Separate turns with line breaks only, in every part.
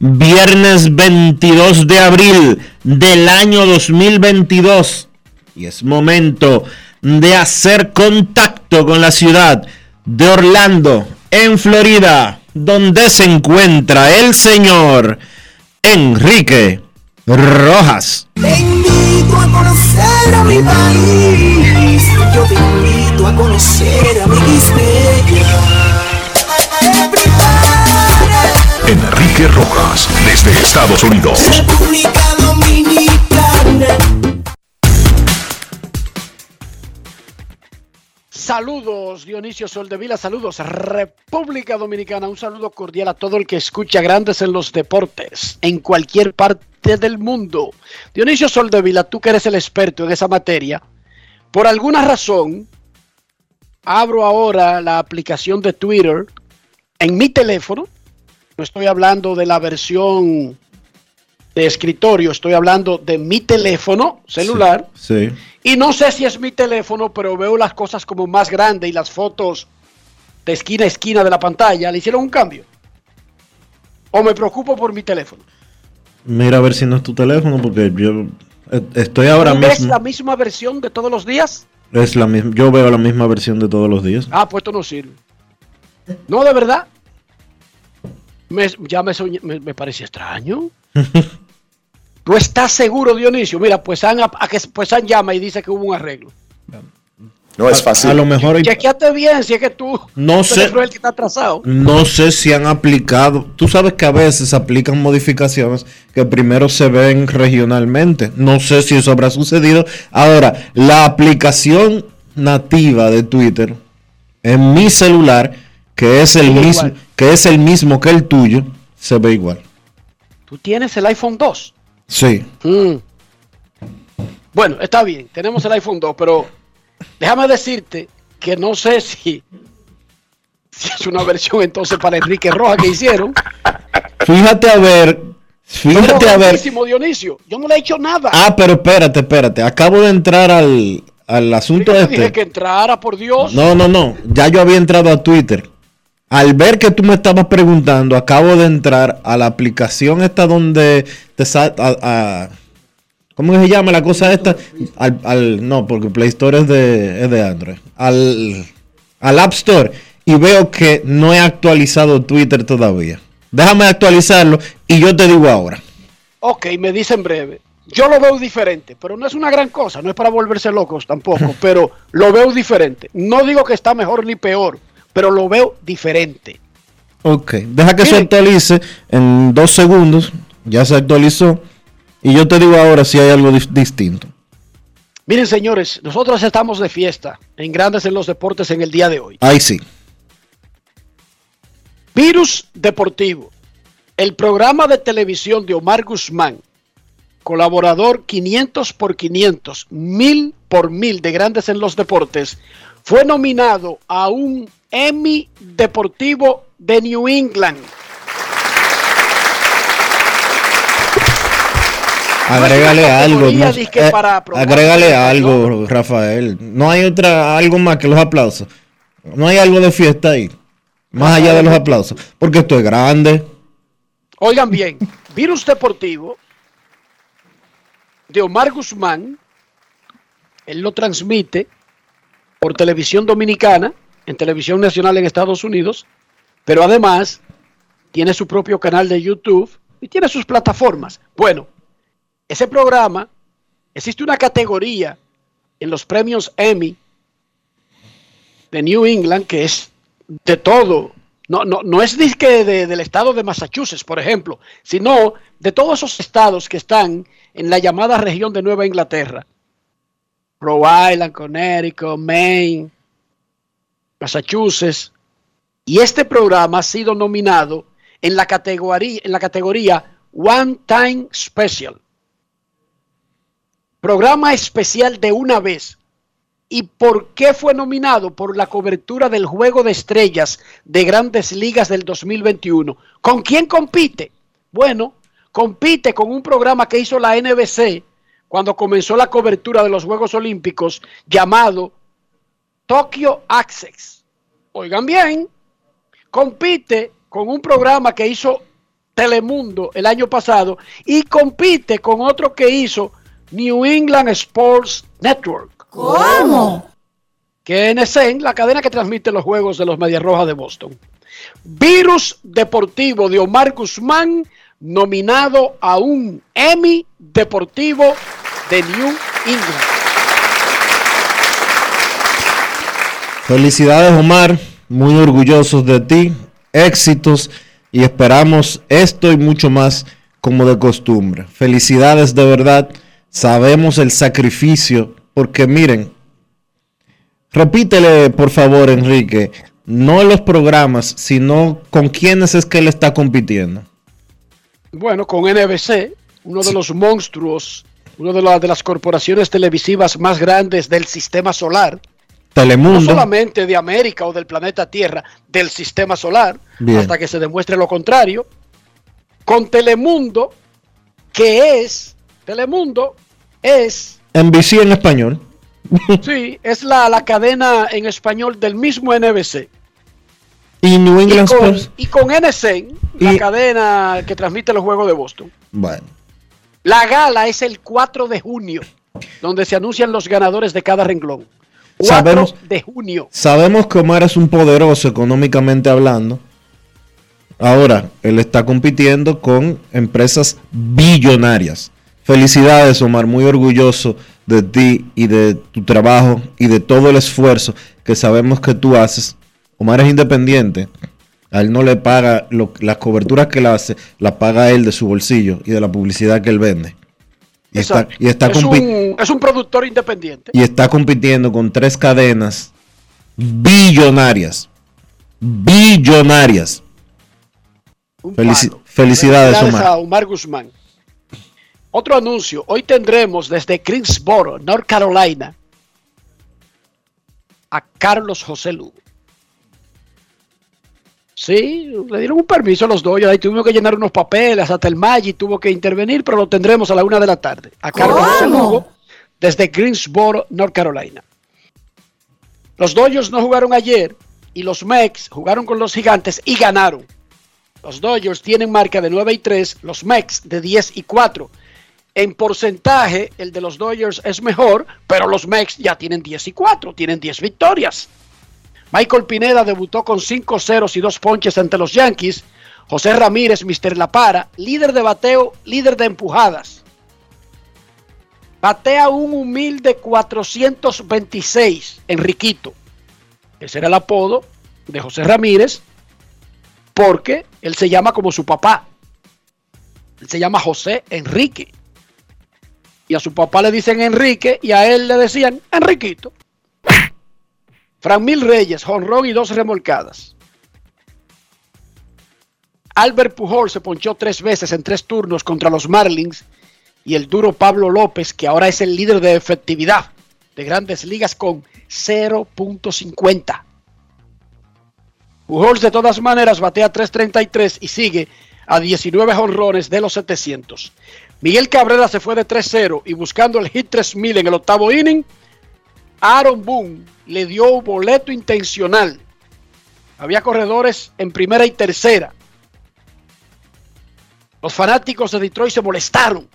viernes 22 de abril del año 2022 y es momento de hacer contacto con la ciudad de Orlando, en Florida, donde se encuentra el señor Enrique Rojas.
Te invito a conocer a mi país, yo te invito a conocer a mi
Enrique Rojas, desde Estados Unidos.
República Dominicana.
Saludos Dionisio Soldevila, saludos República Dominicana, un saludo cordial a todo el que escucha Grandes en los Deportes, en cualquier parte del mundo. Dionisio Soldevila, tú que eres el experto en esa materia, por alguna razón, abro ahora la aplicación de Twitter en mi teléfono no estoy hablando de la versión de escritorio, estoy hablando de mi teléfono celular.
Sí.
Y no sé si es mi teléfono, pero veo las cosas como más grandes y las fotos de esquina a esquina de la pantalla. ¿Le hicieron un cambio? ¿O me preocupo por mi teléfono?
Mira a ver si no es tu teléfono, porque yo eh, estoy ahora mismo.
¿Es la misma versión de todos los días?
Es la misma. Yo veo la misma versión de todos los días.
Ah, pues esto no sirve. No, de verdad. Me, ya me, me, parece extraño. ¿Tú estás seguro, Dionisio? Mira, pues han, a, pues han llama y dice que hubo un arreglo.
No es fácil.
A, lo mejor.
Chequeate bien si es que tú.
No sé.
el que está atrasado.
No sé si han aplicado. Tú sabes que a veces aplican modificaciones que primero se ven regionalmente. No sé si eso habrá sucedido. Ahora, la aplicación nativa de Twitter en mi celular que es el mismo que es el mismo que el tuyo, se ve igual.
¿Tú tienes el iPhone 2?
Sí.
Mm. Bueno, está bien, tenemos el iPhone 2, pero déjame decirte que no sé si, si es una versión entonces para Enrique Roja que hicieron.
Fíjate a ver, fíjate a ver.
Dionisio, yo no le he hecho nada.
Ah, pero espérate, espérate, acabo de entrar al, al asunto este.
dije que entrara, por Dios.
No, no, no, ya yo había entrado a Twitter al ver que tú me estabas preguntando, acabo de entrar a la aplicación esta donde te sale... ¿Cómo se llama la cosa esta? Al, no, porque Play Store es de, es de Android. Al, al App Store y veo que no he actualizado Twitter todavía. Déjame actualizarlo y yo te digo ahora.
Ok, me dice en breve. Yo lo veo diferente, pero no es una gran cosa, no es para volverse locos tampoco, pero lo veo diferente. No digo que está mejor ni peor, pero lo veo diferente.
Ok, deja que se actualice en dos segundos. Ya se actualizó. Y yo te digo ahora si hay algo distinto.
Miren, señores, nosotros estamos de fiesta en Grandes en los Deportes en el día de hoy.
Ahí sí.
Virus Deportivo, el programa de televisión de Omar Guzmán, colaborador 500 por 500, 1000 por 1000 de Grandes en los Deportes, fue nominado a un Emmy Deportivo de New England.
Agrégale
una
algo. no- eh, agrégale algo, Rafael. No hay otra, algo más que los aplausos. No hay algo de fiesta ahí. Más allá de los aplausos. Porque esto es grande.
Oigan bien, Virus Deportivo de Omar Guzmán, él lo transmite por televisión dominicana, en televisión nacional en Estados Unidos, pero además tiene su propio canal de YouTube y tiene sus plataformas. Bueno, ese programa, existe una categoría en los premios Emmy de New England que es de todo. No, no, no es disque de- del estado de Massachusetts, por ejemplo, sino de todos esos estados que están en la llamada región de Nueva Inglaterra. Rhode Island, Connecticut, Maine, Massachusetts. Y este programa ha sido nominado en la categoría, en la categoría One Time Special. Programa especial de una vez. ¿Y por qué fue nominado? Por la cobertura del Juego de Estrellas de Grandes Ligas del 2021. ¿Con quién compite? Bueno, compite con un programa que hizo la NBC cuando comenzó la cobertura de los Juegos Olímpicos llamado Tokyo Access. Oigan bien, compite con un programa que hizo Telemundo el año pasado y compite con otro que hizo New England Sports Network.
¿Cómo?
que NSN, la cadena que transmite los juegos de los Medias Rojas de Boston. Virus Deportivo de Omar Guzmán, nominado a un Emmy Deportivo de New England.
Felicidades, Omar. Muy orgullosos de ti. Éxitos. Y esperamos esto y mucho más como de costumbre. Felicidades de verdad. Sabemos el sacrificio. Porque miren, repítele por favor, Enrique, no los programas, sino con quiénes es que él está compitiendo.
Bueno, con NBC, uno de los monstruos, una de, la- de las corporaciones televisivas más grandes del sistema solar, no solamente de América o del planeta Tierra, del sistema solar,
Bien.
hasta que se demuestre lo contrario, con Telemundo, que es, Telemundo es,
NBC en español.
sí, es la, la cadena en español del mismo NBC.
Y New
Y
England
con,
Sports.
y con NSN, la
Y-
cadena que transmite los Juegos de Boston.
Bueno.
La gala es el 4 de junio, donde se anuncian los ganadores de cada renglón. 4
Sabemos-
de junio.
Sabemos que Omar es un poderoso económicamente hablando. Ahora, él está compitiendo con empresas billonarias. Felicidades, Omar, muy orgulloso de ti y de tu trabajo y de todo el esfuerzo que sabemos que tú haces. Omar es independiente. A él no le paga lo- las coberturas que él hace, las paga él de su bolsillo y de la publicidad que él vende. Y está,
Exacto.
y está
es, un, es un productor independiente.
y está compitiendo con tres cadenas billonarias. Billonarias. Felici-
palo.
felicidades, Omar.
a Omar Guzmán. Otro anuncio. Hoy tendremos desde Greensboro, North Carolina, a Carlos José Lugo. Sí, le dieron un permiso a los dos. Ahí tuvimos que llenar unos papeles. Hasta el Maggi tuvo que intervenir, pero lo tendremos a la una de la tarde. A Carlos José Lugo desde Greensboro, North Carolina. Los Dodgers no jugaron ayer y los Mex jugaron con los Gigantes y ganaron. Los Dodgers tienen marca de 9 y 3, los Mex de 10 y 4. En porcentaje, el de los Dodgers es mejor, pero los Mex ya tienen 10 y 4, tienen 10 victorias. Michael Pineda debutó con 5 ceros y 2 ponches ante los Yankees. José Ramírez, Mr. La Para, líder de bateo, líder de empujadas. Batea un humilde 426, Enriquito. Ese era el apodo de José Ramírez, porque él se llama como su papá. Él se llama José Enrique. Y a su papá le dicen Enrique y a él le decían Enriquito. Fran Mil Reyes, jonrón y dos remolcadas. Albert Pujol se ponchó tres veces en tres turnos contra los Marlins y el duro Pablo López, que ahora es el líder de efectividad de grandes ligas con 0.50. Pujols de todas maneras batea 3.33 y sigue a 19 honrones de los 700. Miguel Cabrera se fue de 3-0 y buscando el hit 3000 en el octavo inning, Aaron Boone le dio boleto intencional. Había corredores en primera y tercera. Los fanáticos de Detroit se molestaron,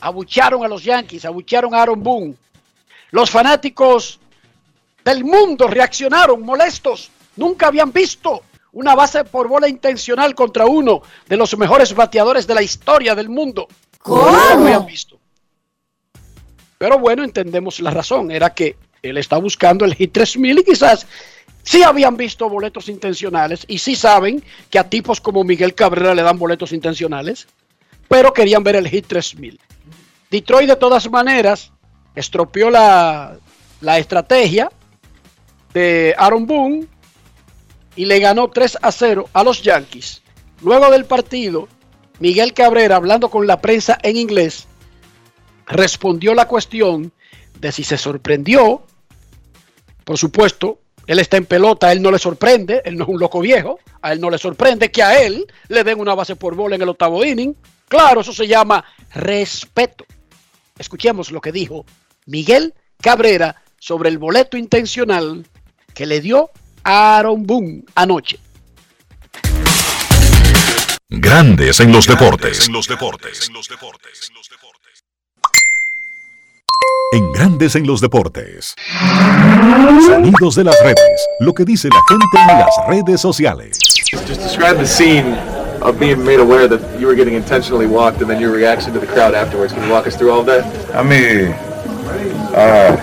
abucharon a los Yankees, abucharon a Aaron Boone. Los fanáticos del mundo reaccionaron molestos. Nunca habían visto una base por bola intencional contra uno de los mejores bateadores de la historia del mundo.
¿Cómo?
Habían visto. Pero bueno, entendemos la razón. Era que él está buscando el hit 3000 y quizás sí habían visto boletos intencionales y sí saben que a tipos como Miguel Cabrera le dan boletos intencionales, pero querían ver el hit 3000. Detroit de todas maneras estropeó la, la estrategia de Aaron Boone y le ganó 3 a 0 a los Yankees. Luego del partido, Miguel Cabrera, hablando con la prensa en inglés, respondió la cuestión de si se sorprendió. Por supuesto, él está en pelota, a él no le sorprende, él no es un loco viejo, a él no le sorprende que a él le den una base por bola en el octavo inning. Claro, eso se llama respeto. Escuchemos lo que dijo Miguel Cabrera sobre el boleto intencional que le dio Aaron Boone anoche.
Grandes en los deportes. En los deportes. En Grandes en los deportes. Sonidos de las redes. Lo que dice la gente en las redes sociales.
Just describe the scene of being made aware that you were getting intentionally walked and then your reaction to the crowd afterwards. Can you walk us through all of that?
I mean, uh,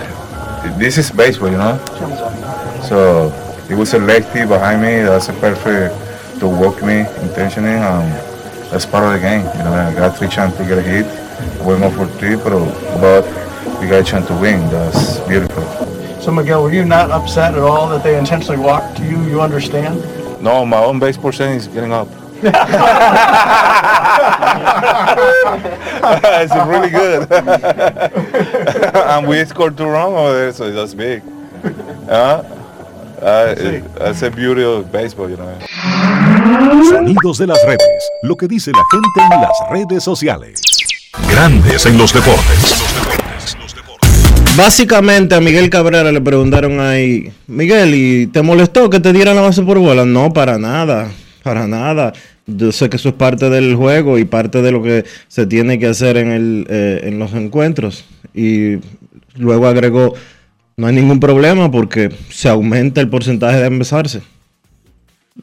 this is baseball, you know. So it was a lefty behind me. That's a perfect to walk me intentionally. Um, that's part of the game. You know, I got three chances to get a hit. Went on for three, but, but we got a chance to win. That's beautiful.
So Miguel, were you not upset at all that they intentionally walked you? You understand?
No, my own base percentage is getting up. it's really good. and we scored two runs over there, so that's big. Uh, uh, that's the beauty of baseball, you know.
Sonidos de las redes. Lo que dice la gente en las redes sociales. Grandes en los deportes.
Básicamente a Miguel Cabrera le preguntaron ahí, Miguel, ¿y te molestó que te dieran la base por bola? No, para nada, para nada. Yo sé que eso es parte del juego y parte de lo que se tiene que hacer en, el, eh, en los encuentros. Y luego agregó, no hay ningún problema porque se aumenta el porcentaje de empezarse.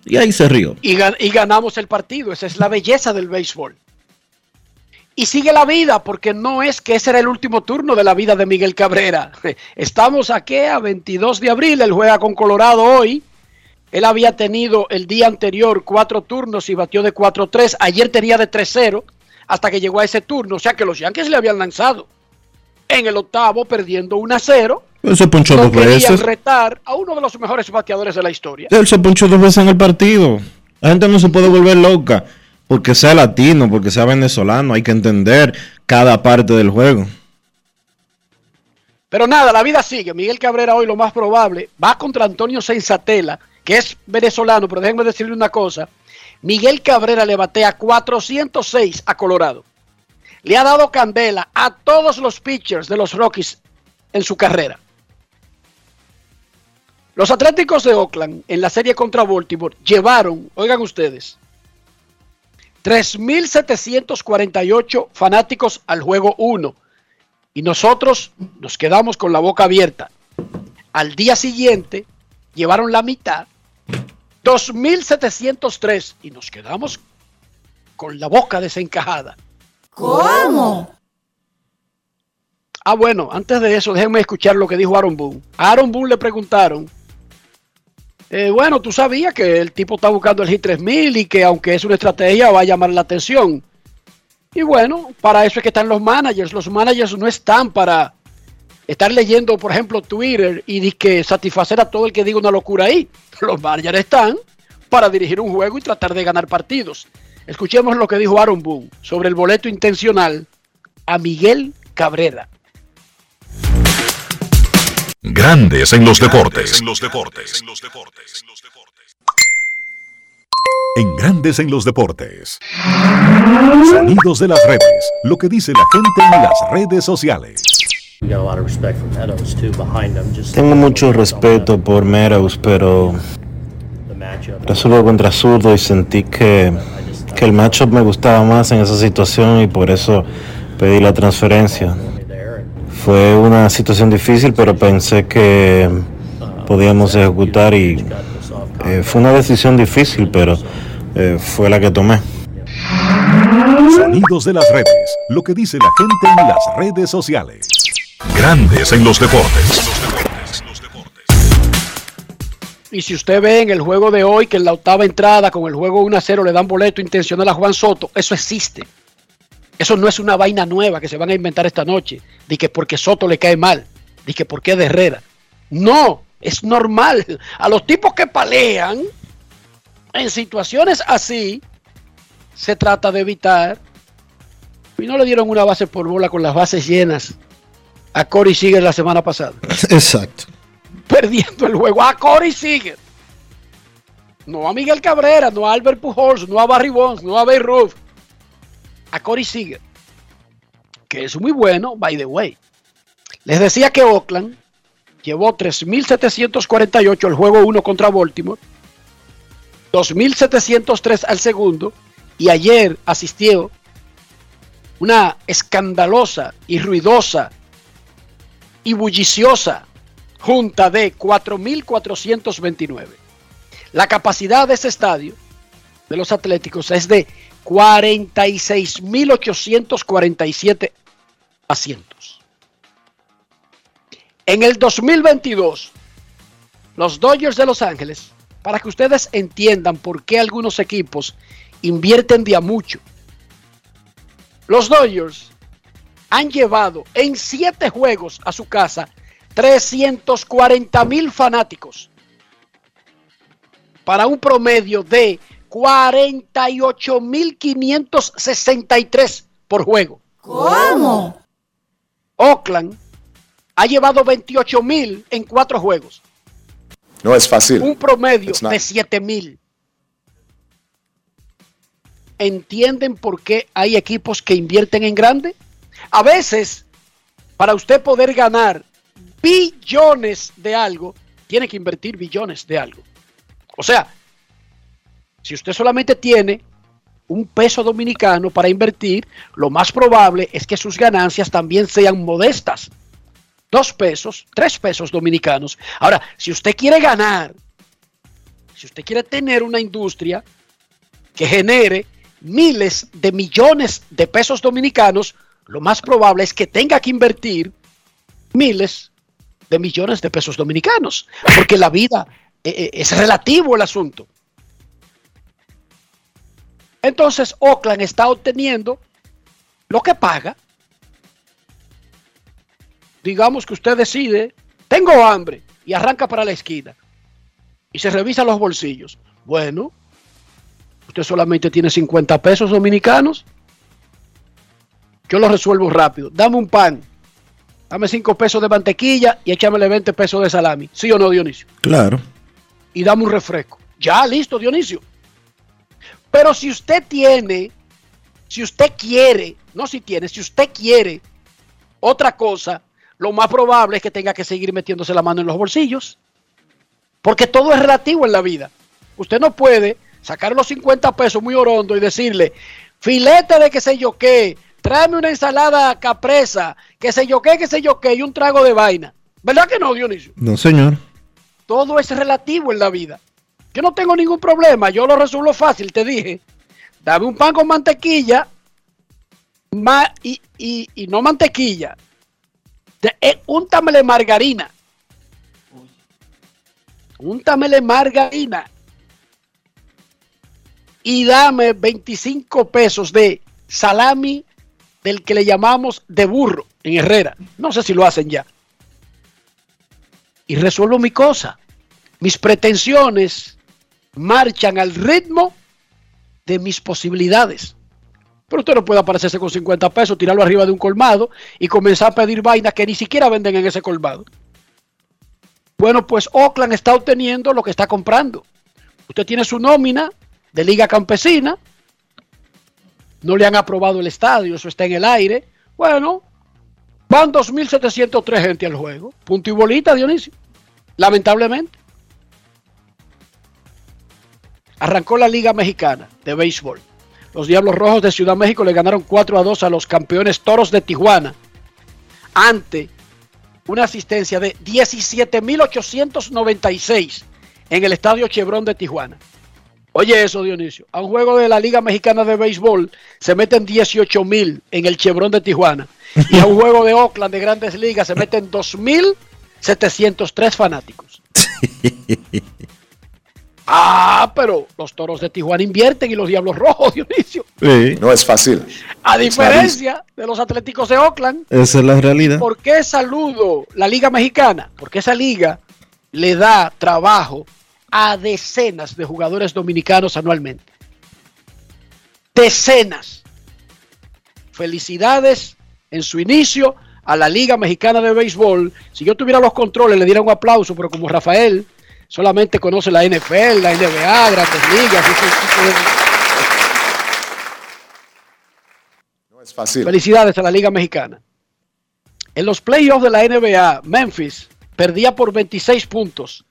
Y ahí se rió.
Y, gan- y ganamos el partido. Esa es la belleza del béisbol. Y sigue la vida, porque no es que ese era el último turno de la vida de Miguel Cabrera. Estamos aquí a 22 de abril, él juega con Colorado hoy. Él había tenido el día anterior cuatro turnos y batió de 4-3. Ayer tenía de 3-0 hasta que llegó a ese turno. O sea que los Yankees le habían lanzado en el octavo perdiendo 1-0.
Él se ponchó
No
dos veces.
retar a uno de los mejores bateadores de la historia.
Él se ponchó dos veces en el partido. La gente no se puede volver loca porque sea latino, porque sea venezolano. Hay que entender cada parte del juego.
Pero nada, la vida sigue. Miguel Cabrera hoy lo más probable va contra Antonio Sensatela, que es venezolano, pero déjenme decirle una cosa. Miguel Cabrera le batea 406 a Colorado. Le ha dado candela a todos los pitchers de los Rockies en su carrera. Los Atléticos de Oakland en la serie contra Baltimore llevaron, oigan ustedes, 3.748 fanáticos al juego 1 y nosotros nos quedamos con la boca abierta. Al día siguiente llevaron la mitad, 2.703 y nos quedamos con la boca desencajada.
¿Cómo?
Ah, bueno, antes de eso, déjenme escuchar lo que dijo Aaron Boone. A Aaron Boone le preguntaron, eh, bueno, tú sabías que el tipo está buscando el Hit 3000 y que aunque es una estrategia va a llamar la atención. Y bueno, para eso es que están los managers. Los managers no están para estar leyendo, por ejemplo, Twitter y que satisfacer a todo el que diga una locura ahí. Los managers están para dirigir un juego y tratar de ganar partidos. Escuchemos lo que dijo Aaron Boone sobre el boleto intencional a Miguel Cabrera.
Grandes en los deportes. En los deportes. En Grandes en los deportes. Sonidos de las redes. Lo que dice la gente en las redes sociales.
Tengo mucho respeto por Meadows, pero resuelvo contra zurdo y sentí que, que el matchup me gustaba más en esa situación y por eso pedí la transferencia. Fue una situación difícil, pero pensé que podíamos ejecutar y eh, fue una decisión difícil, pero eh, fue la que tomé.
Sonidos de las redes. Lo que dice la gente en las redes sociales. Grandes en los deportes.
Y si usted ve en el juego de hoy que en la octava entrada con el juego 1 a 0 le dan boleto intencional a Juan Soto, eso existe. Eso no es una vaina nueva que se van a inventar esta noche. De que porque Soto le cae mal. De que porque es de Herrera. No, es normal. A los tipos que palean, en situaciones así, se trata de evitar. Y no le dieron una base por bola con las bases llenas a Corey Seager la semana pasada.
Exacto.
Perdiendo el juego a Corey Seager. No a Miguel Cabrera, no a Albert Pujols, no a Barry Bonds, no a Bay Ruth. A Corey Seager. Que es muy bueno, by the way. Les decía que Oakland llevó 3.748 el juego 1 contra Baltimore. 2.703 al segundo. Y ayer asistió una escandalosa y ruidosa y bulliciosa junta de 4.429. La capacidad de ese estadio de los Atléticos es de 46.847 asientos. En el 2022, los Dodgers de Los Ángeles, para que ustedes entiendan por qué algunos equipos invierten de a mucho, los Dodgers han llevado en siete juegos a su casa 340 mil fanáticos para un promedio de 48.563 por juego.
¿Cómo?
Oakland ha llevado 28 mil en cuatro juegos.
No es fácil.
Un promedio de 7 mil. ¿Entienden por qué hay equipos que invierten en grande? A veces, para usted poder ganar billones de algo, tiene que invertir billones de algo. O sea, si usted solamente tiene un peso dominicano para invertir, lo más probable es que sus ganancias también sean modestas. Dos pesos, tres pesos dominicanos. Ahora, si usted quiere ganar, si usted quiere tener una industria que genere miles de millones de pesos dominicanos, lo más probable es que tenga que invertir miles de millones de pesos dominicanos, porque la vida eh, es relativo el asunto. Entonces Oakland está obteniendo lo que paga. Digamos que usted decide, tengo hambre y arranca para la esquina y se revisa los bolsillos. Bueno, usted solamente tiene 50 pesos dominicanos. Yo lo resuelvo rápido. Dame un pan, dame 5 pesos de mantequilla y échamele 20 pesos de salami. ¿Sí o no, Dionisio?
Claro.
Y dame un refresco. Ya, listo, Dionisio. Pero si usted tiene, si usted quiere, no si tiene, si usted quiere otra cosa, lo más probable es que tenga que seguir metiéndose la mano en los bolsillos. Porque todo es relativo en la vida. Usted no puede sacar los 50 pesos muy orondo y decirle, filete de qué sé yo qué, tráeme una ensalada capresa, qué sé yo qué, qué sé yo qué, y un trago de vaina. ¿Verdad que no, Dionisio?
No, señor.
Todo es relativo en la vida. Yo no tengo ningún problema, yo lo resuelvo fácil, te dije. Dame un pan con mantequilla y, y, no mantequilla. Eh, úntamele margarina. Úntamele margarina. Y dame 25 pesos de salami del que le llamamos de burro en Herrera. No sé si lo hacen ya. Y resuelvo mi cosa. Mis pretensiones marchan al ritmo de mis posibilidades. Pero usted no puede aparecerse con 50 pesos, tirarlo arriba de un colmado y comenzar a pedir vainas que ni siquiera venden en ese colmado. Bueno, pues Oakland está obteniendo lo que está comprando. Usted tiene su nómina de Liga Campesina. No le han aprobado el estadio, eso está en el aire. Bueno, van 2.703 gente al juego. Punto y bolita, Dionisio. Lamentablemente. Arrancó la Liga Mexicana de Béisbol. Los Diablos Rojos de Ciudad México le ganaron 4 a 2 a los campeones Toros de Tijuana. Ante una asistencia de 17.896 en el Estadio Chevron de Tijuana. Oye eso, Dionisio. A un juego de la Liga Mexicana de Béisbol se meten 18.000 en el Chevron de Tijuana. Y a un juego de Oakland de Grandes Ligas se meten 2.703 fanáticos. Ah, pero los toros de Tijuana invierten y los diablos rojos, Dionisio.
Sí. No es fácil.
A diferencia de los atléticos de Oakland.
Esa es la realidad.
¿Por qué saludo la Liga Mexicana? Porque esa liga le da trabajo a decenas de jugadores dominicanos anualmente. Decenas. Felicidades en su inicio a la Liga Mexicana de Béisbol. Si yo tuviera los controles, le diera un aplauso, pero como Rafael solamente conoce la NFL, la NBA, grandes ligas.
No es fácil.
Felicidades a la Liga Mexicana. En los playoffs de la NBA, Memphis perdía por 26 puntos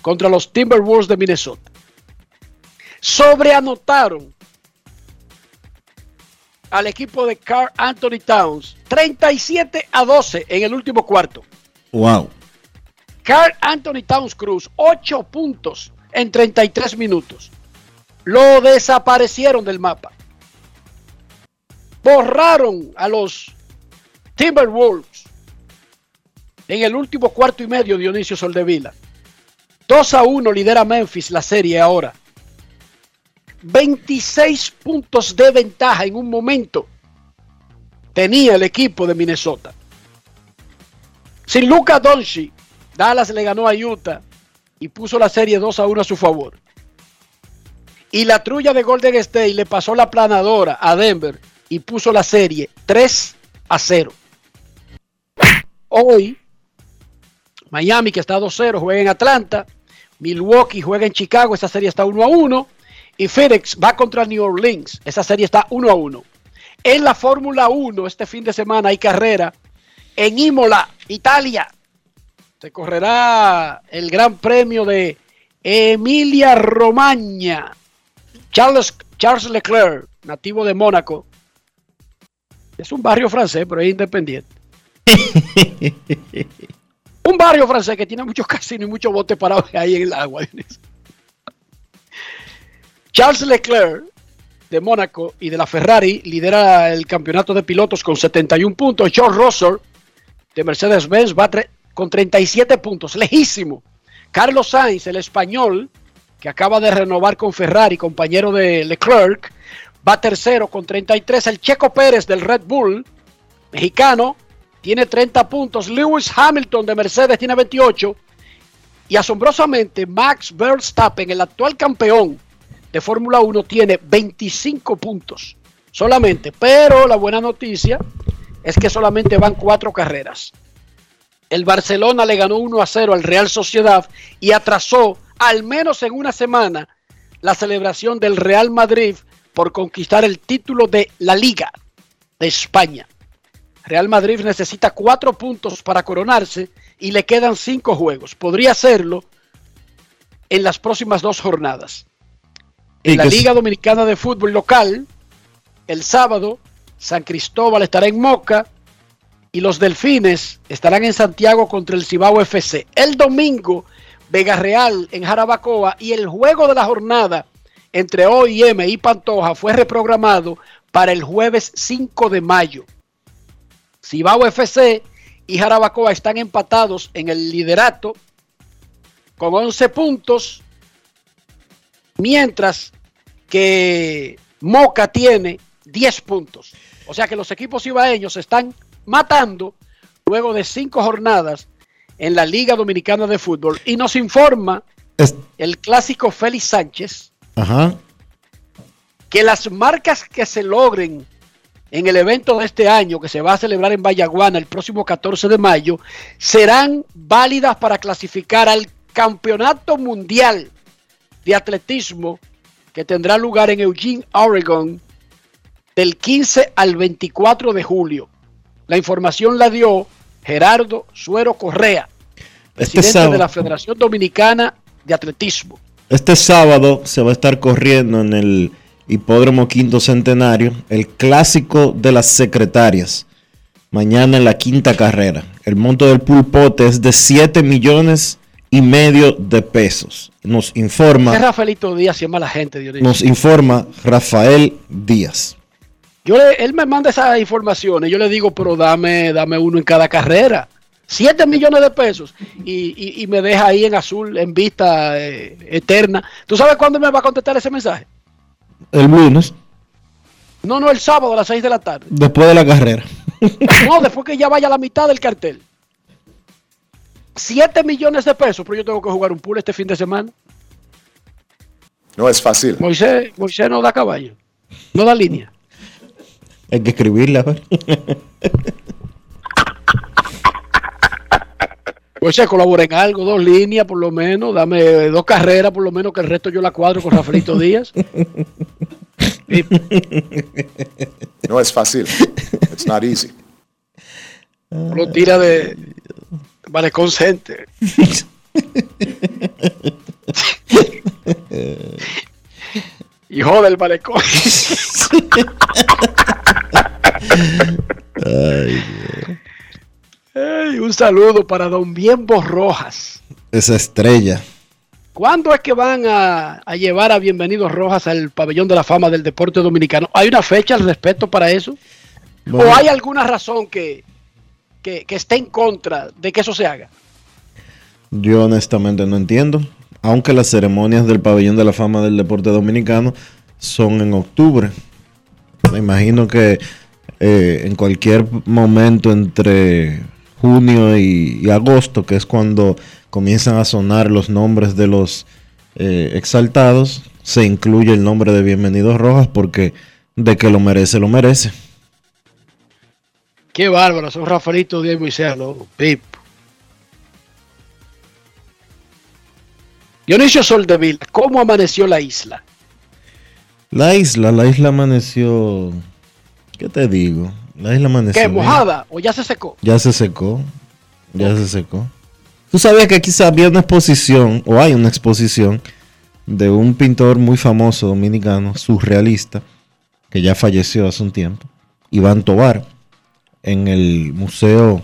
contra los Timberwolves de Minnesota. Sobreanotaron al equipo de Carl Anthony Towns 37 a 12 en el último cuarto.
Wow.
Carl Anthony Towns Cruz, 8 puntos en 33 minutos. Lo desaparecieron del mapa. Borraron a los Timberwolves en el último cuarto y medio Dionisio Soldevila. 2 a 1 lidera Memphis la serie ahora. 26 puntos de ventaja en un momento tenía el equipo de Minnesota. Sin Luca Doncic, Dallas le ganó a Utah y puso la serie 2 a 1 a su favor. Y la trulla de Golden State le pasó la planadora a Denver y puso la serie 3 a 0. Hoy, Miami, que está 2-0, juega en Atlanta. Milwaukee juega en Chicago, esa serie está 1 a 1. Y Phoenix va contra New Orleans, esa serie está 1 a 1. En la Fórmula 1, este fin de semana hay carrera en Imola, Italia. Se correrá el Gran Premio de Emilia Romagna. Charles, Charles Leclerc, nativo de Mónaco. Es un barrio francés, pero es independiente. un barrio francés que tiene muchos casinos y muchos botes parados ahí en el agua. Charles Leclerc de Mónaco y de la Ferrari lidera el campeonato de pilotos con 71 puntos. George Russell de Mercedes-Benz va con 37 puntos, lejísimo. Carlos Sainz, el español, que acaba de renovar con Ferrari, compañero de Leclerc, va tercero con 33. El Checo Pérez del Red Bull, mexicano, tiene 30 puntos. Lewis Hamilton de Mercedes tiene 28. Y asombrosamente, Max Verstappen, el actual campeón de Fórmula 1, tiene 25 puntos solamente. Pero la buena noticia es que solamente van cuatro carreras. El Barcelona le ganó 1 a 0 al Real Sociedad y atrasó al menos en una semana la celebración del Real Madrid por conquistar el título de la Liga de España. Real Madrid necesita cuatro puntos para coronarse y le quedan cinco juegos. Podría hacerlo en las próximas dos jornadas. En la Liga Dominicana de Fútbol local, el sábado, San Cristóbal estará en Moca y los Delfines estarán en Santiago contra el Cibao FC. El domingo, Vega Real en Jarabacoa y el juego de la jornada entre OIM y Pantoja fue reprogramado para el jueves 5 de mayo. Cibao FC y Jarabacoa están empatados en el liderato con 11 puntos, mientras que Moca tiene 10 puntos. O sea que los equipos ibaeños están matando luego de cinco jornadas en la Liga Dominicana de Fútbol. Y nos informa
Es-
el clásico Félix Sánchez
Ajá.
que las marcas que se logren en el evento de este año que se va a celebrar en Vallaguana el próximo 14 de mayo serán válidas para clasificar al Campeonato Mundial de Atletismo que tendrá lugar en Eugene, Oregon del 15 al 24 de julio. La información la dio Gerardo Suero Correa,
Este
presidente de la Federación Dominicana de Atletismo.
este sábado se va a estar corriendo en el Hipódromo Quinto Centenario el clásico de las secretarias. Mañana en la quinta carrera. El monto del pulpote es de 7 millones y medio de pesos. Nos
¿Qué
informa,
Rafaelito Díaz y es mala gente, Dionisio?
nos informa Rafael Díaz.
Yo le- él me manda esas informaciones, yo le digo, pero dame, dame uno en cada carrera. 7 millones de pesos y, y- y me deja ahí en azul, en vista eh, eterna. ¿Tú sabes cuándo me va a contestar ese mensaje?
El lunes,
No, no, el sábado a las 6 de la tarde.
después de la carrera.
No, después que ya vaya a la mitad del cartel. 7 millones de pesos, pero yo tengo que jugar un pool este fin de semana.
No es fácil.
Moisés, Moisés no da caballo, no da línea.
Hay que escribirla. ver.
Moisés colabora en algo, dos líneas por lo menos, dame dos carreras por lo menos, que el resto yo la cuadro con Rafaelito Díaz. Y
No es fácil. It's not easy.
lo tira de Malecón Center. Hijo del Malecón. Ey, un saludo para Don Bienbo Rojas.
Esa estrella.
¿Cuándo es que van a, a llevar a Bienvenidos Rojas al pabellón de la fama del deporte dominicano? ¿Hay una fecha al respecto para eso?
Bueno,
¿O hay alguna razón que, que, que esté en contra de que eso se haga?
Yo honestamente no entiendo. Aunque las ceremonias del pabellón de la fama del deporte dominicano son en octubre. Me imagino que eh, en cualquier momento entre junio y, agosto, que es cuando comienzan a sonar los nombres de los eh, exaltados, se incluye el nombre de Bienvenidos Rojas porque de que lo merece, lo merece.
Qué bárbaro, son Rafaelito Díaz y ¿no? Pip. Dionisio Soldeville, ¿cómo amaneció la isla?
La isla, la isla amaneció. ¿Qué te digo? La isla amaneció.
¿Qué, mojada o ya se secó?
Ya se secó. Ya se secó. Tú sabías que quizá había una exposición, o hay una exposición, de un pintor muy famoso dominicano, surrealista, que ya falleció hace un tiempo, Iván Tobar, en el Museo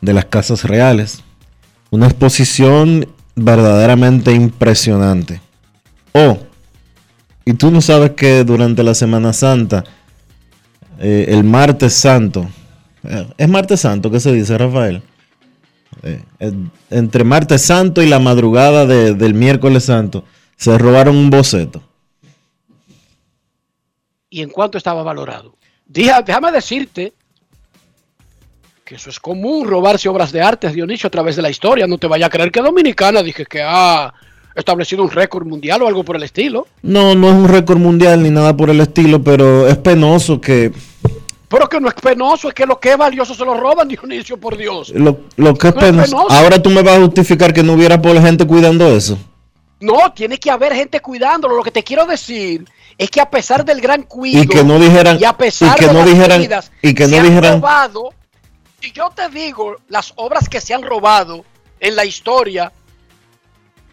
de las Casas Reales. Una exposición verdaderamente impresionante. Oh, y tú no sabes que durante la Semana Santa, eh, el martes santo, eh, es martes santo que se dice Rafael. Eh, entre martes santo y la madrugada de- del miércoles santo se robaron un boceto.
¿Y en cuánto estaba valorado? Dije, déjame decirte que eso es común, robarse obras de arte, Dionisio, a través de la historia. No te vaya a creer que Dominicana dije que ha establecido un récord mundial o algo por el estilo.
No, no es un récord mundial ni nada por el estilo, pero es penoso que
Pero que no es penoso, es que lo que es valioso se lo roban, Dionisio, por Dios.
lo, lo que es
No es
penoso. Ahora tú me vas a justificar que no hubiera por gente cuidando eso.
No, tiene que haber gente cuidándolo. Lo que te quiero decir es que a pesar del gran cuidado
Y que no dijeran-
y a pesar
y que
de
no
las
dijeran-
medidas,
y que
se
no
han
dijeran-
robado. Y yo te digo, las obras que se han robado en la historia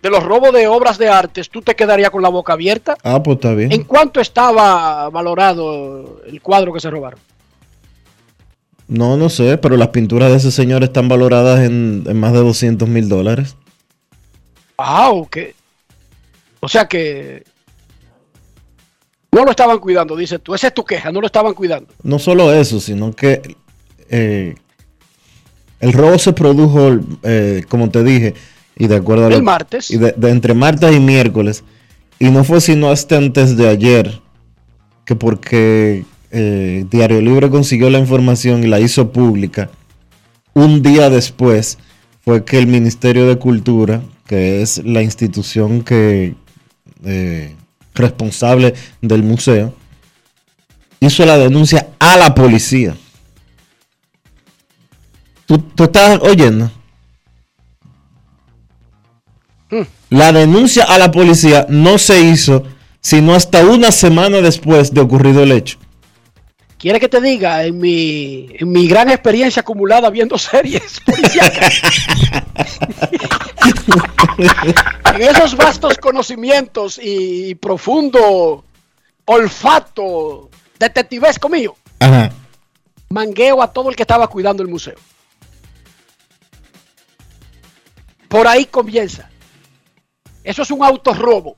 de los robos de obras de artes, tú te quedarías con la boca abierta.
Ah, pues está bien.
¿En cuánto estaba valorado el cuadro que se robaron?
No, no sé, pero las pinturas de ese señor están valoradas en, en más de 200 mil dólares.
Ah, ok. O sea que no lo estaban cuidando, dices tú. Esa es tu queja, no lo estaban cuidando.
No solo eso, sino que eh, el robo se produjo, eh, como te dije, y de acuerdo a lo-
El martes.
y de, de entre martes y miércoles, y no fue sino hasta antes de ayer que porque eh, Diario Libre consiguió la información y la hizo pública, un día después fue que el Ministerio de Cultura, que es la institución que eh, responsable del museo, hizo la denuncia a la policía. ¿Tú, tú estás oyendo? La denuncia a la policía no se hizo sino hasta una semana después de ocurrido el hecho.
¿Quiere que te diga en mi, en mi gran experiencia acumulada viendo series policíacas? en esos vastos conocimientos y, profundo olfato detectivesco mío,
Ajá.
mangueo a todo el que estaba cuidando el museo. Por ahí comienza. Eso es un autorrobo.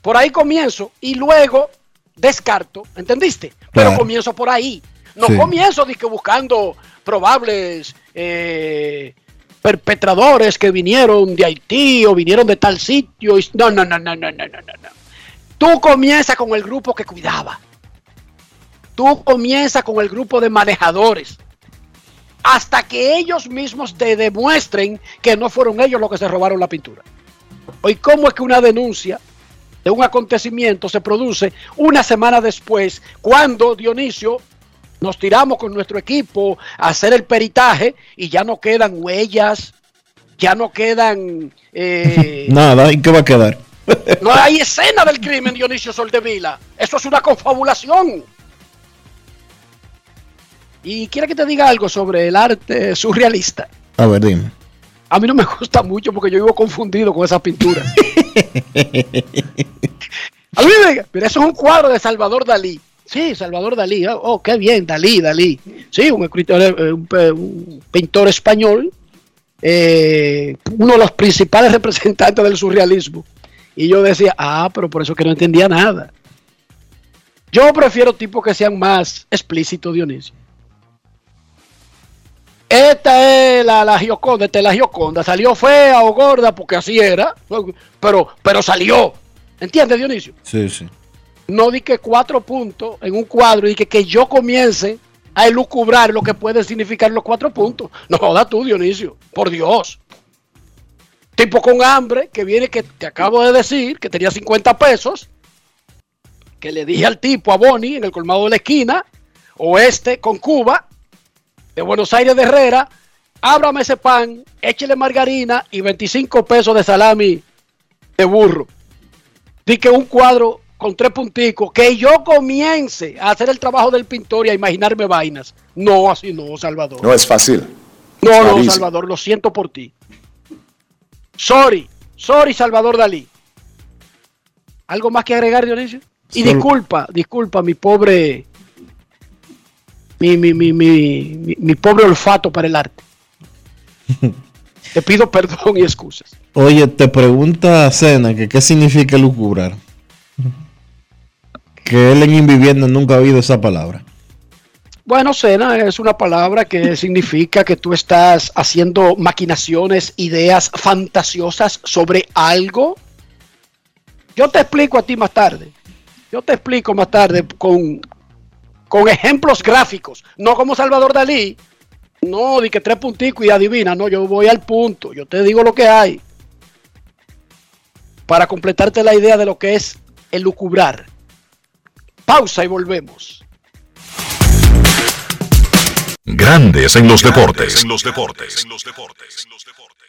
Por ahí comienzo y luego descarto, ¿entendiste? Pero
Claro.
comienzo por ahí. No
Sí.
comienzo dizque, buscando probables eh, perpetradores que vinieron de Haití o vinieron de tal sitio. y- no, no, no, no, no, no, no. no. Tú comienzas con el grupo que cuidaba. Tú comienzas con el grupo de manejadores. Hasta que ellos mismos te demuestren que no fueron ellos los que se robaron la pintura. Hoy, ¿cómo es que una denuncia de un acontecimiento se produce una semana después, cuando Dionisio nos tiramos con nuestro equipo a hacer el peritaje y ya no quedan huellas, ya no quedan, eh,
Nada, ¿y qué va a quedar?
no hay escena del crimen Dionisio Soldevila. Eso es una confabulación. Y quiere que te diga algo sobre el arte surrealista.
A ver, dime.
A mí no me gusta mucho porque yo vivo confundido con esas pinturas. A mí me mira, eso es un cuadro de Salvador Dalí. Sí, Salvador Dalí. Oh, oh, qué bien, Dalí, Dalí. Sí, un escritor, eh, un, pe- un pintor español, eh, uno de los principales representantes del surrealismo. Y yo decía, ah, pero por eso que no entendía nada. Yo prefiero tipos que sean más explícitos, Dionisio. Esta es la, la Gioconda, esta es la Gioconda. Salió fea o gorda porque así era, pero, pero salió. ¿Entiendes, Dionisio?
Sí, sí.
No di que cuatro puntos en un cuadro y que, que yo comience a elucubrar lo que pueden significar los cuatro puntos. No jodas tú, Dionisio, por Dios. Tipo con hambre que viene que te acabo de decir que tenía 50 pesos, que le dije al tipo, a Bonnie, en el colmado de la esquina, oeste con Cuba, de Buenos Aires de Herrera, ábrame ese pan, échele margarina y 25 pesos de salami de burro. Di que un cuadro con tres punticos, que yo comience a hacer el trabajo del pintor y a imaginarme vainas. No, así no, Salvador.
No es fácil.
No, no. Salvador, lo siento por ti. Sorry, sorry, Salvador Dalí. ¿Algo más que agregar, Dionisio? Y disculpa, disculpa, mi pobre. Mi, mi, mi, mi, pobre olfato para el arte. Te pido perdón y excusas.
Oye, te pregunta Cena que qué significa lucubrar. Que él en Invivienda nunca ha oído esa palabra.
Bueno, cena es una palabra que significa que tú estás haciendo maquinaciones, ideas fantasiosas sobre algo. Yo te explico a ti más tarde. Yo te explico más tarde con, con ejemplos gráficos, no como Salvador Dalí. No, di que tres punticos y adivina. No, yo voy al punto. Yo te digo lo que hay. Para completarte la idea de lo que es el lucubrar. Pausa y volvemos.
Grandes en los deportes.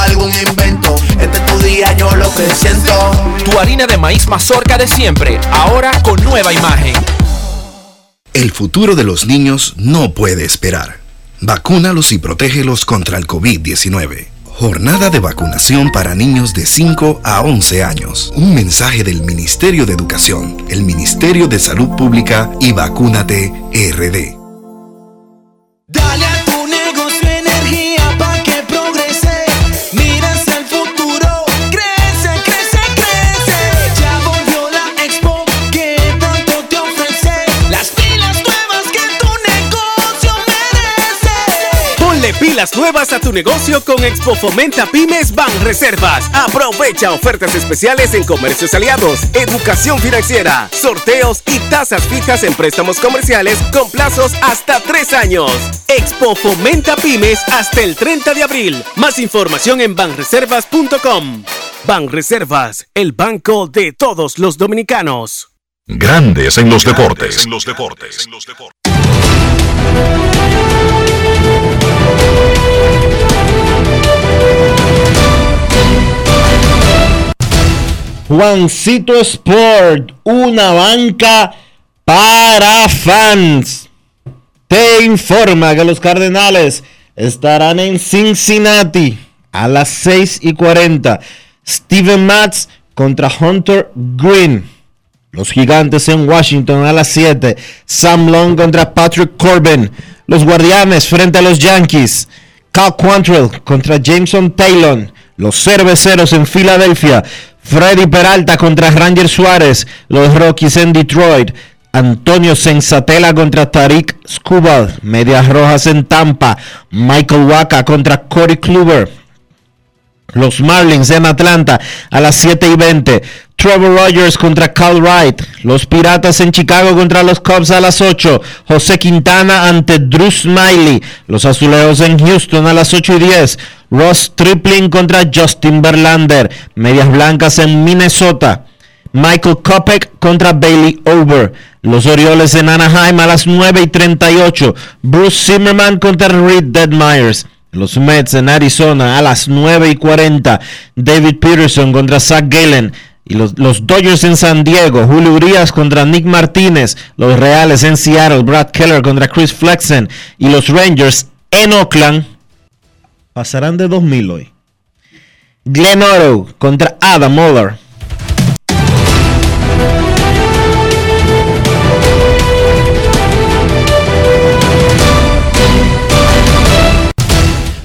algún invento. Este es tu día, yo lo que siento.
Tu harina de maíz mazorca de siempre, ahora con nueva imagen.
El futuro de los niños no puede esperar. Vacúnalos y protégelos contra el COVID-19. Jornada de vacunación para niños de 5 a 11 años. Un mensaje del Ministerio de Educación, el Ministerio de Salud Pública y Vacúnate RD.
Dale Nuevas
a tu negocio con Expo Fomenta Pymes Ban Reservas. Aprovecha ofertas especiales en comercios aliados, educación financiera, sorteos y tasas fijas en préstamos comerciales con plazos hasta tres años. Expo Fomenta Pymes hasta el 30 de abril. Más información en banreservas.com. Banreservas, el banco de todos los dominicanos.
Grandes en los deportes.
Juancito Sport, una banca para fans. Te informa que los Cardenales estarán en Cincinnati a las 6 y 40. Steven Matz contra Hunter Green. Los Gigantes en Washington a las 7. Sam Long contra Patrick Corbin. Los Guardianes frente a los Yankees. Cal Quantrill contra Jameson Taylor. Los Cerveceros en Filadelfia. Freddy Peralta contra Ranger Suárez. Los Rockies en Detroit. Antonio Sensatela contra Tariq Skubal. Medias Rojas en Tampa. Michael Waka contra Corey Kluber. Los Marlins en Atlanta a las 7 y 20. Trevor Rogers contra Cal Wright. Los Piratas en Chicago contra los Cubs a las 8. José Quintana ante Drew Smiley. Los Azulejos en Houston a las 8 y 10. Ross Tripling contra Justin Verlander. Medias Blancas en Minnesota. Michael Kopech contra Bailey Over. Los Orioles en Anaheim a las 9 y 38. Bruce Zimmerman contra Reed Deadmyers. Los Mets en Arizona a las 9 y 40. David Peterson contra Zach Gallen. Y los, los, Dodgers en San Diego. Julio Urias contra Nick Martínez. Los Reales en Seattle. Brad Keller contra Chris Flexen. Y los Rangers en Oakland. Pasarán de 2000 hoy. Glenn Oro contra Adam Muller.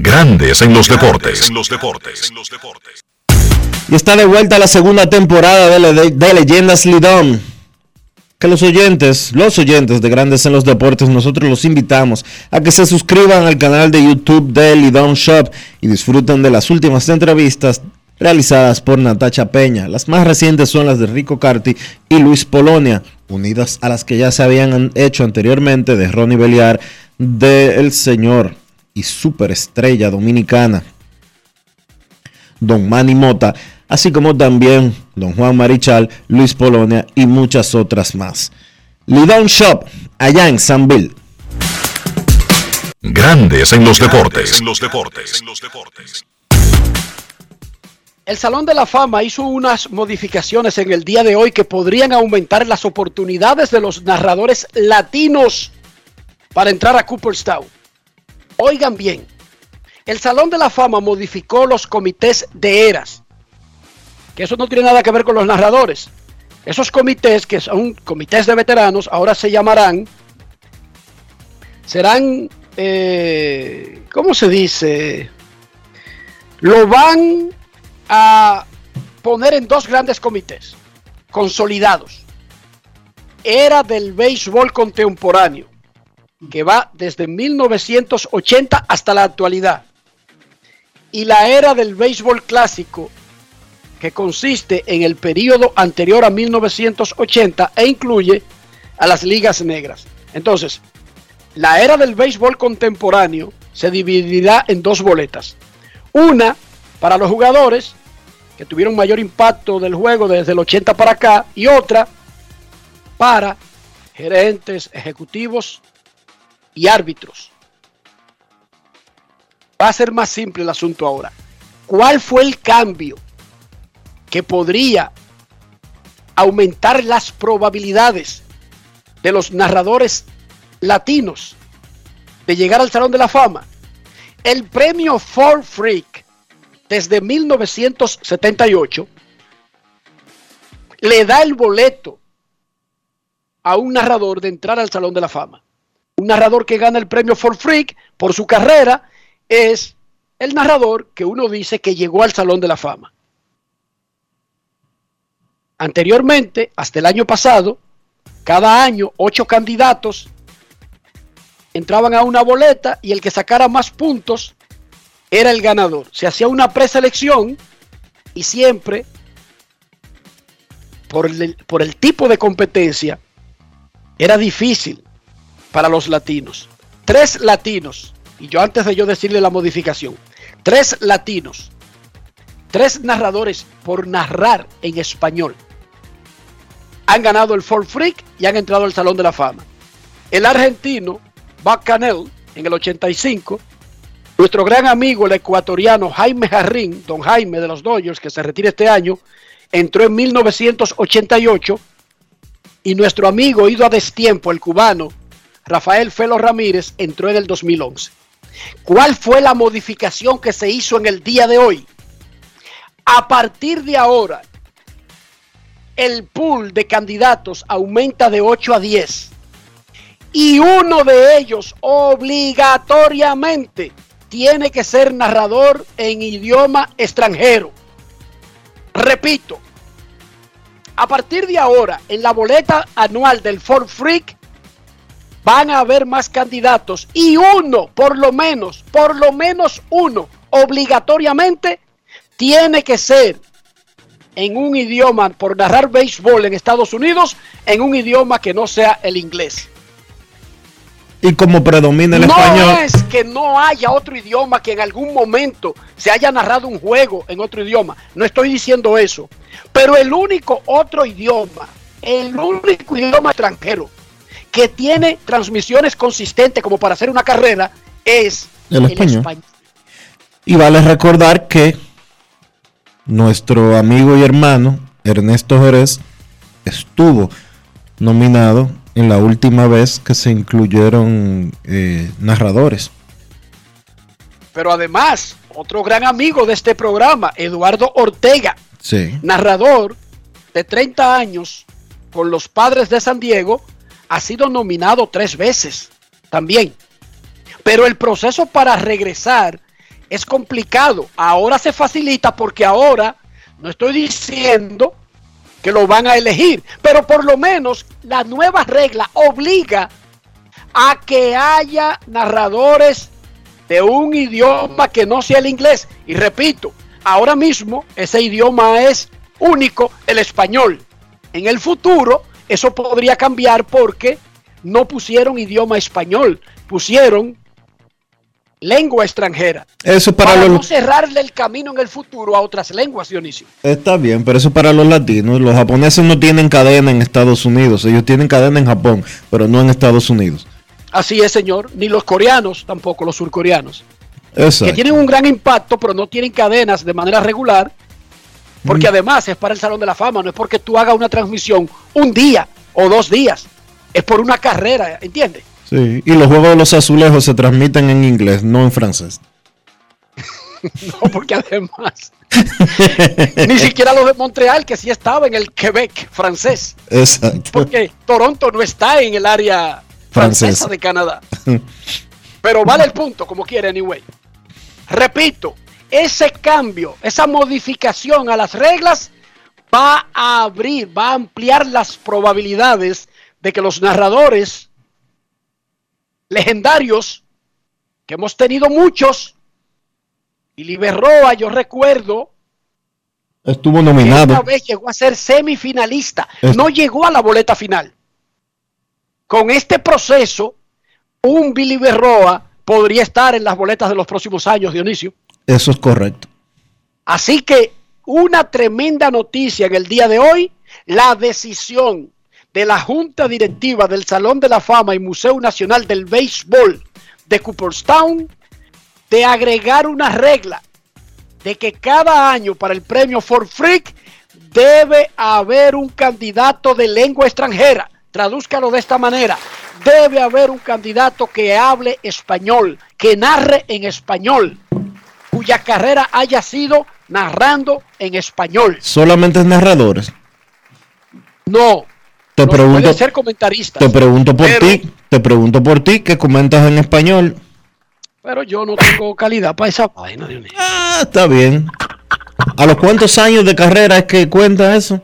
Grandes en los deportes.
Y está de vuelta la segunda temporada de, Leyendas Lidón. Que los oyentes, los oyentes de Grandes en los Deportes, nosotros los invitamos a que se suscriban al canal de YouTube de Lidón Shop y disfruten de las últimas entrevistas realizadas por Natacha Peña. Las más recientes son las de Rico Carti y Luis Polonia, unidas a las que ya se habían hecho anteriormente de Ronnie Beliar, de El Señor y superestrella dominicana, Don Manny Mota, así como también Don Juan Marichal, Luis Polonia y muchas otras más. Lidon Shop, allá en Sanville.
Grandes en los deportes.
El Salón de la Fama hizo unas modificaciones en el día de hoy que podrían aumentar las oportunidades de los narradores latinos para entrar a Cooperstown. Oigan bien, el Salón de la Fama modificó los comités de eras, que eso no tiene nada que ver con los narradores. Esos comités, que son comités de veteranos, ahora se llamarán, serán, eh, ¿cómo se dice? Lo van a poner en dos grandes comités, consolidados. Era del béisbol contemporáneo que va desde 1980 hasta la actualidad. Y la era del béisbol clásico, que consiste en el periodo anterior a 1980 e incluye a las ligas negras. Entonces, la era del béisbol contemporáneo se dividirá en dos boletas. Una para los jugadores que tuvieron mayor impacto del juego desde el 80 para acá y otra para gerentes, ejecutivos y árbitros. Va a ser más simple el asunto ahora. ¿Cuál fue el cambio que podría aumentar las probabilidades de los narradores latinos de llegar al Salón de la Fama? El premio For Freak desde 1978 le da el boleto a un narrador de entrar al Salón de la Fama. Un narrador que gana el premio For Freak por su carrera es el narrador que uno dice que llegó al Salón de la Fama. Anteriormente, hasta el año pasado, cada año ocho candidatos entraban a una boleta y el que sacara más puntos era el ganador. Se hacía una preselección y siempre, por el, por el tipo de competencia, era difícil para los latinos. Tres latinos, y yo antes de yo decirle la modificación, tres latinos, tres narradores por narrar en español, han ganado el Ford Freak y han entrado al Salón de la Fama. El argentino, Buck Canel, en el 85, nuestro gran amigo, el ecuatoriano Jaime Jarrín, don Jaime de los Dodgers, que se retira este año, entró en 1988 y nuestro amigo ido a destiempo, el cubano Rafael Felo Ramírez, entró en el 2011. ¿Cuál fue la modificación que se hizo en el día de hoy? A partir de ahora, el pool de candidatos aumenta de 8 a 10 y uno de ellos obligatoriamente tiene que ser narrador en idioma extranjero. Repito, a partir de ahora, en la boleta anual del Ford Freak, van a haber más candidatos y uno, por lo menos, por lo menos uno, obligatoriamente, tiene que ser en un idioma, por narrar béisbol en Estados Unidos, en un idioma que no sea el inglés.
Y como predomina el
no
español.
es que no haya otro idioma que en algún momento se haya narrado un juego en otro idioma. No estoy diciendo eso. Pero el único otro idioma, el único idioma extranjero que tiene transmisiones consistentes como para hacer una carrera es
El español. Y vale recordar que nuestro amigo y hermano Ernesto Jerez estuvo nominado en la última vez que se incluyeron eh, narradores.
Pero además, otro gran amigo de este programa, Eduardo Ortega,
Sí.
narrador de 30 años con los padres de San Diego, ha sido nominado tres veces también. Pero el proceso para regresar es complicado. Ahora se facilita porque ahora no estoy diciendo que lo van a elegir, pero por lo menos la nueva regla obliga a que haya narradores de un idioma que no sea el inglés. Y repito, ahora mismo ese idioma es único, el español. En el futuro eso podría cambiar porque no pusieron idioma español, pusieron lengua extranjera.
Eso para,
Para
los
no cerrarle el camino en el futuro a otras lenguas, Dionisio.
Está bien, pero eso para los latinos. Los japoneses no tienen cadena en Estados Unidos. Ellos tienen cadena en Japón, pero no en Estados Unidos.
Así es, señor. Ni los coreanos, tampoco los surcoreanos. Que tienen un gran impacto, pero no tienen cadenas de manera regular. Porque
Mm.
además es para el Salón de la Fama, no es porque tú hagas una transmisión un día o dos días. Es por una carrera, ¿entiendes?
Sí, y los juegos de los azulejos se transmiten en inglés, no en francés.
No, porque además ni siquiera los de Montreal, que sí estaba en el Quebec francés.
Exacto.
Porque Toronto no está en el área francesa
Francesa.
de Canadá. Pero vale el punto, como quiere, anyway. Repito, ese cambio, esa modificación a las reglas va a abrir, va a ampliar las probabilidades de que los narradores legendarios, que hemos tenido muchos, y Liberroa, yo recuerdo,
Estuvo
que una
nominado.
vez llegó a ser semifinalista,
Es-
no llegó a la boleta final. Con este proceso, un Billy Berroa podría estar en las boletas de los próximos años, Dionisio.
Eso es correcto.
Así que una tremenda noticia en el día de hoy, la decisión de la Junta Directiva del Salón de la Fama y Museo Nacional del Béisbol de Cooperstown de agregar una regla de que cada año para el premio For Freak debe haber un candidato de lengua extranjera. Tradúzcalo de esta manera. Debe haber un candidato que hable español, que narre en español, cuya carrera haya sido narrando en español.
Solamente es narradores.
No,
Te
no
pregunto,
puede ser comentarista.
te pregunto por ti, te pregunto por ti que comentas en español.
Pero yo no tengo calidad para esa vaina, Dios mío.
Ah, está bien. ¿A los cuántos años de carrera es que cuenta eso?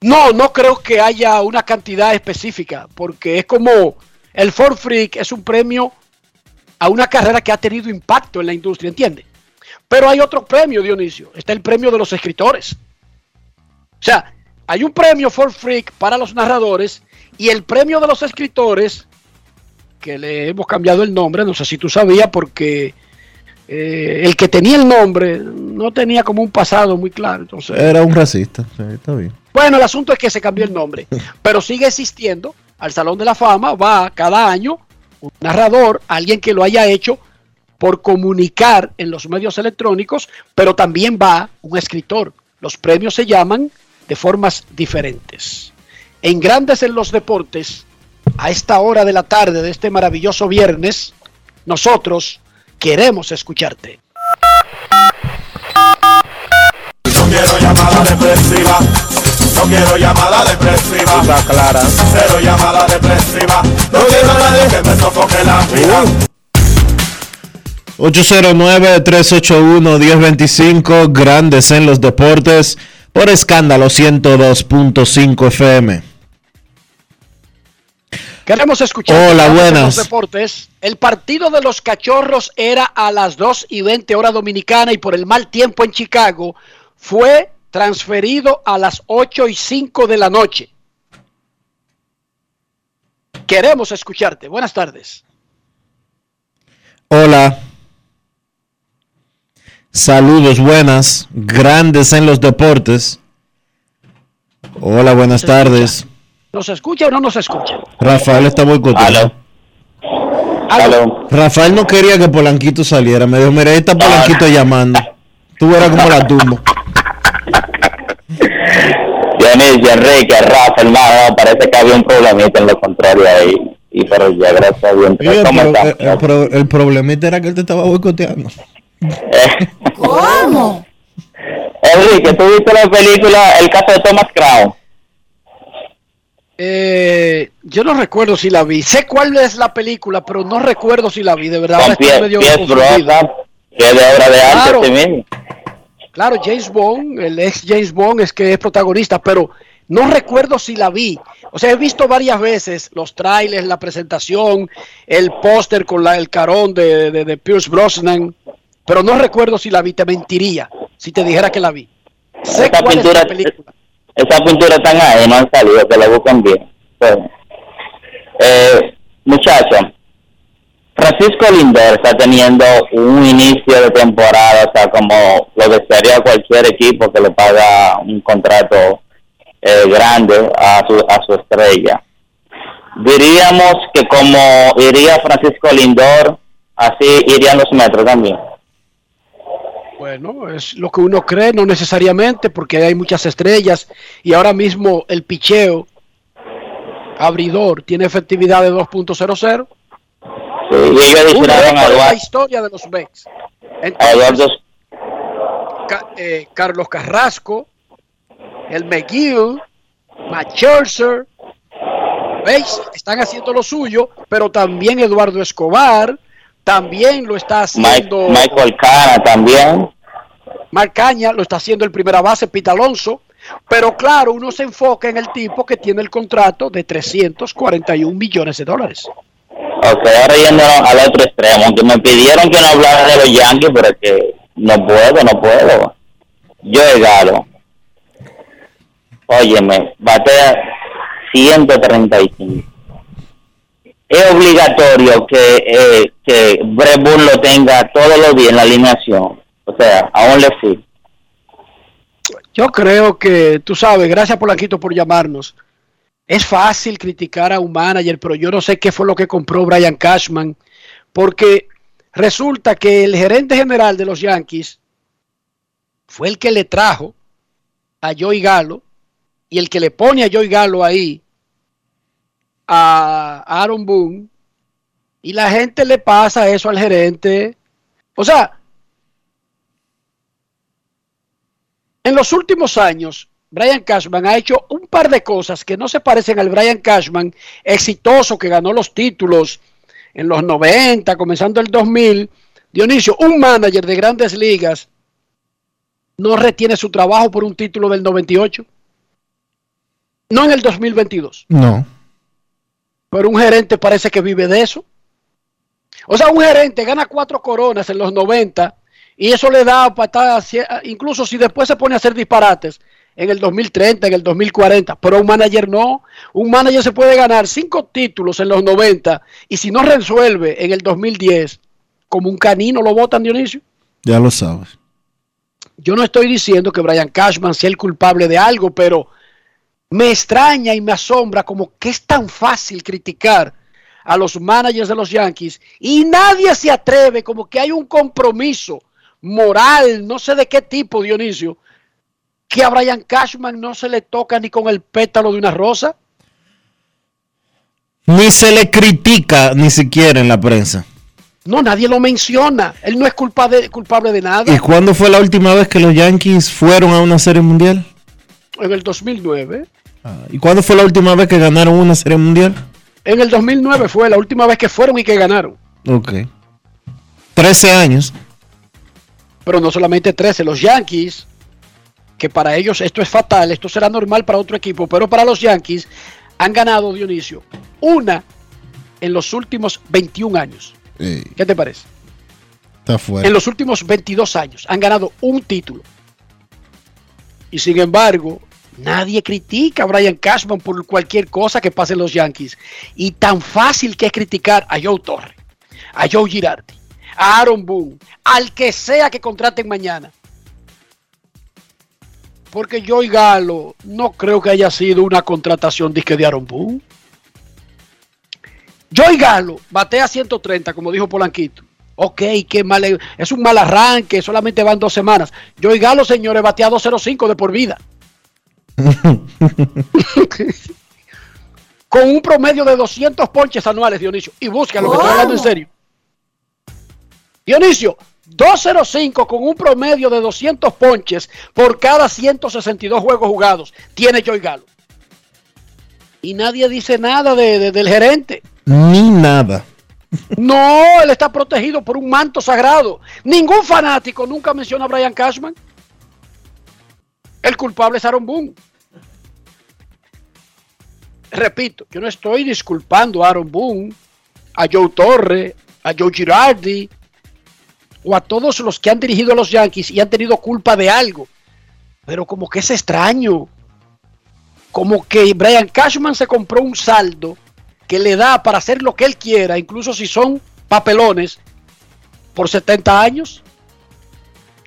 No, no creo que haya una cantidad específica, porque es como el Ford Freak es un premio a una carrera que ha tenido impacto en la industria, ¿entiende? Pero hay otro premio, Dionisio. Está el premio de los escritores. O sea, hay un premio Ford Freak para los narradores y el premio de los escritores, que le hemos cambiado el nombre, no sé si tú sabías, porque eh, el que tenía el nombre no tenía como un pasado muy claro. Entonces,
Era un racista. Sí, está bien.
bueno, el asunto es que se cambió el nombre, pero sigue existiendo. Al Salón de la Fama va cada año un narrador, alguien que lo haya hecho por comunicar en los medios electrónicos, pero también va un escritor. Los premios se llaman de formas diferentes. En Grandes en los Deportes, a esta hora de la tarde de este maravilloso viernes, nosotros queremos escucharte.
No quiero llamada depresiva. No quiero llamada depresiva.
clara.
Cero llamada depresiva. No quiero a nadie que me sofoque la vida.
809-381-1025, grandes en los deportes, por escándalo 102.5 FM.
Queremos escuchar.
Hola, buenas.
Los deportes. El partido de los cachorros era a las 2 y 20 hora dominicana y por el mal tiempo en Chicago fue transferido a las 8 y 5 de la noche. Queremos escucharte. Buenas tardes.
Hola. Saludos, buenas, grandes en los deportes. Hola, buenas tardes.
¿Nos escucha o no nos escucha?
Rafael está boicoteando.
Aló.
Rafael no quería que Polanquito saliera. Me dijo, mira, ahí está Polanquito llamando. Tú verás como la tumbo.
Dionisio, Enrique, Rafa, hermano, parece que había un problemita en lo contrario ahí. Y pero ya, gracias a Dios.
El problemita era que él te estaba boicoteando.
¿Cómo? Enrique, ¿tú viste la película El caso de Thomas Crown?
Eh, yo no recuerdo si la vi. Sé cuál es la película, pero no recuerdo si la vi. De verdad, ahora
Con
medio.
Brosnan, que es de obra de arte
Claro.
mismo.
Claro, James Bond, el ex James Bond es que es protagonista, pero no recuerdo si la vi. O sea, he visto varias veces los trailers, la presentación, el póster con la, el carón de, de, de Pierce Brosnan, pero no recuerdo si la vi. Te mentiría si te dijera que la vi. Sé
Esa
cuál es
pintura,
la película.
esa pintura están ahí, no han salido, que la buscan bien. Sí. Eh, muchacho, Francisco Lindor está teniendo un inicio de temporada, o sea, como lo desearía cualquier equipo que le paga un contrato eh, grande a su, a su estrella. Diríamos que como iría Francisco Lindor, así irían los metros también.
Bueno, es lo que uno cree, no necesariamente, porque hay muchas estrellas y ahora mismo el picheo abridor tiene efectividad de 2.00.
Sí, y ellos a
la historia de los Mets. Entonces, Ca- eh, Carlos Carrasco, el McGill, Matt Scherzer, ¿veis? Están haciendo lo suyo, pero también Eduardo Escobar, también lo está
Mike-
haciendo
Michael Cana también.
Marc Caña, lo está haciendo el primera base, Pete Alonso. Pero claro, uno se enfoca en el tipo que tiene el contrato de 341 millones de dólares.
Ok, ahora yéndonos al otro extremo, aunque me pidieron que no hablara de los Yankees, pero es que no puedo, no puedo. Yo he Galo, óyeme, batea 135. Es obligatorio que, eh, que Brett lo tenga todos los días en la alineación. O sea, aún le sí.
Yo creo que, tú sabes, gracias Polanquito por llamarnos. Es fácil criticar a un manager, pero yo no sé qué fue lo que compró Brian Cashman, porque resulta que el gerente general de los Yankees fue el que le trajo a Joey Galo y el que le pone a Joey Galo ahí a Aaron Boone y la gente le pasa eso al gerente. O sea, en los últimos años, Brian Cashman ha hecho un par de cosas que no se parecen al Brian Cashman exitoso que ganó los títulos en los 90, comenzando el 2000. Dionisio, un manager de grandes ligas no retiene su trabajo por un título del 98. No en el 2022.
No.
Pero un gerente parece que vive de eso. O sea, un gerente gana cuatro coronas en los 90 y eso le da para estar, incluso si después se pone a hacer disparates en el 2030, en el 2040, pero un manager no. Un manager se puede ganar cinco títulos en los 90 y si no resuelve en el 2010, como un canino lo votan, Dionisio.
Ya lo sabes.
Yo no estoy diciendo que Brian Cashman sea el culpable de algo, pero me extraña y me asombra como que es tan fácil criticar a los managers de los Yankees y nadie se atreve, como que hay un compromiso moral, no sé de qué tipo, Dionisio, que a Brian Cashman no se le toca ni con el pétalo de una rosa.
Ni se le critica ni siquiera en la prensa.
No, nadie lo menciona. Él no es culpable, culpable de nada.
¿Y cuándo fue la última vez que los Yankees fueron a una serie mundial?
En el 2009.
¿Y cuándo fue la última vez que ganaron una serie mundial?
En el 2009 fue la última vez que fueron y que ganaron.
Ok. 13 años.
Pero no solamente 13, los Yankees, que para ellos esto es fatal, esto será normal para otro equipo, pero para los Yankees han ganado, Dionisio, una en los últimos 21 años. ¿Qué te parece?
Está fuera.
En los últimos 22 años han ganado un título. Y sin embargo, nadie critica a Brian Cashman por cualquier cosa que pase en los Yankees. Y tan fácil que es criticar a Joe Torre, a Joe Girardi, a Aaron Boone, al que sea que contraten mañana. Porque Joey Galo no creo que haya sido una contratación disque de Aaron Boone. Joey Galo batea 130, como dijo Polanquito. Ok, qué mal. Es un mal arranque, solamente van dos semanas. Joey Galo, señores, batea 205 de por vida. Con un promedio de 200 ponches anuales, Dionisio. Y busca lo que estoy hablando en serio. Dionisio, 205 con un promedio de 200 ponches por cada 162 juegos jugados. Tiene Joey Galo. Y nadie dice nada de, de, del gerente.
Ni nada.
No, él está protegido por un manto sagrado. Ningún fanático nunca menciona a Brian Cashman. El culpable es Aaron Boone. Repito, yo no estoy disculpando a Aaron Boone, a Joe Torre, a Joe Girardi o a todos los que han dirigido a los Yankees y han tenido culpa de algo. Pero como que es extraño. Como que Brian Cashman se compró un saldo que le da para hacer lo que él quiera, incluso si son papelones, por 70 años.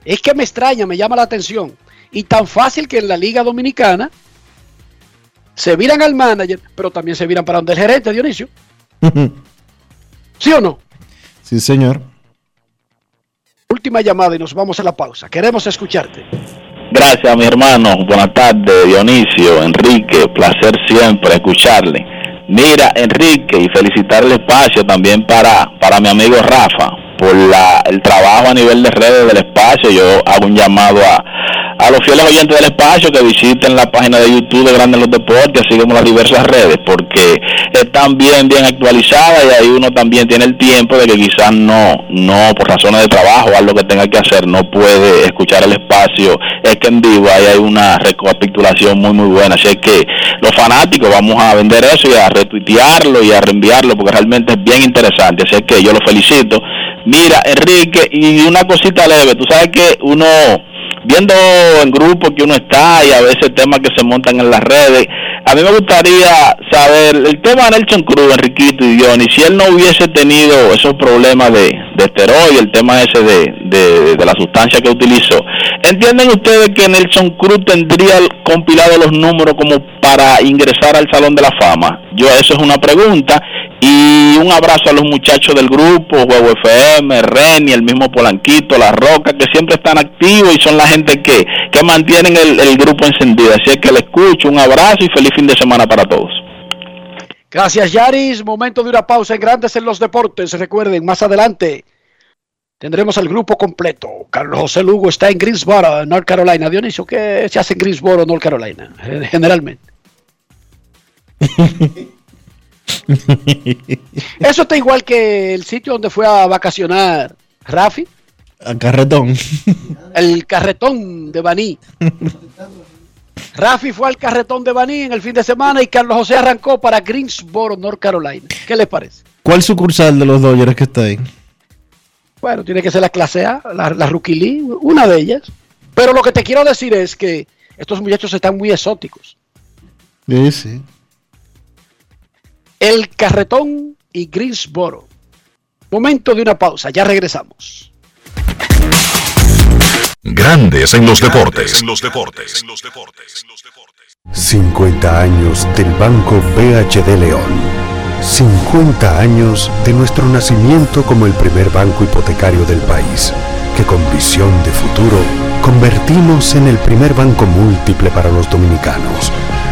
Es que me extraña, me llama la atención. Y tan fácil que en la Liga Dominicana se viran al manager, pero también se viran para donde el gerente, Dionisio. ¿Sí o no?
Sí, señor.
Última llamada y nos vamos a la pausa. Queremos escucharte.
Gracias, mi hermano. Buenas tardes, Dionisio, Enrique. Placer siempre escucharle. Mira, Enrique, y felicitar el espacio también para, para mi amigo Rafa por la, el trabajo a nivel de redes del espacio. Yo hago un llamado a, a los fieles oyentes del espacio que visiten la página de YouTube de Grandes los Deportes, así como las diversas redes, porque están bien, bien actualizadas y ahí uno también tiene el tiempo de que quizás no, no, por razones de trabajo algo que tenga que hacer, no puede escuchar el espacio. Es que en vivo ahí hay una recapitulación muy, muy buena. Así que los fanáticos vamos a vender eso y a retuitearlo y a reenviarlo porque realmente es bien interesante. Así que yo lo felicito. Mira, Enrique, y una cosita leve, tú sabes que uno viendo en grupo que uno está y a veces temas que se montan en las redes, a mí me gustaría saber el tema de Nelson Cruz, Enriquito y Johnny, si él no hubiese tenido esos problemas de, de esteroide, el tema ese de, de, de la sustancia que utilizó, ¿entienden ustedes que Nelson Cruz tendría compilado los números como para ingresar al Salón de la Fama? Yo, eso es una pregunta. Y un abrazo a los muchachos del grupo, Juego FM, Reni, el mismo Polanquito, La Roca, que siempre están activos y son la gente que, que mantienen el, el grupo encendido. Así es que le escucho, un abrazo y feliz fin de semana para todos.
Gracias, Yaris. Momento de una pausa en Grandes en los Deportes. Recuerden, más adelante tendremos el grupo completo. Carlos José Lugo está en Greensboro, North Carolina. Dionisio, ¿qué se hace en Greensboro, North Carolina? Generalmente. Eso está igual que el sitio donde fue a vacacionar Rafi.
Al carretón.
El carretón de Baní. Rafi fue al carretón de Baní en el fin de semana y Carlos José arrancó para Greensboro, North Carolina. ¿Qué les parece?
¿Cuál sucursal de los Dodgers que está ahí?
Bueno, tiene que ser la clase A, la, la Rookie League, una de ellas. Pero lo que te quiero decir es que estos muchachos están muy exóticos.
Sí, sí.
El carretón y Greensboro. Momento de una pausa, ya regresamos.
Grandes en los deportes. En los deportes.
50 años del Banco BHD León. 50 años de nuestro nacimiento como el primer banco hipotecario del país, que con visión de futuro convertimos en el primer banco múltiple para los dominicanos.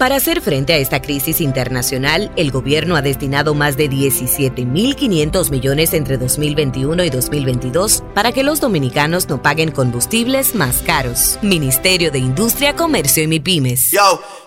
Para hacer frente a esta crisis internacional, el gobierno ha destinado más de 17.500 millones entre 2021 y 2022 para que los dominicanos no paguen combustibles más caros. Ministerio de Industria, Comercio y MIPIMES.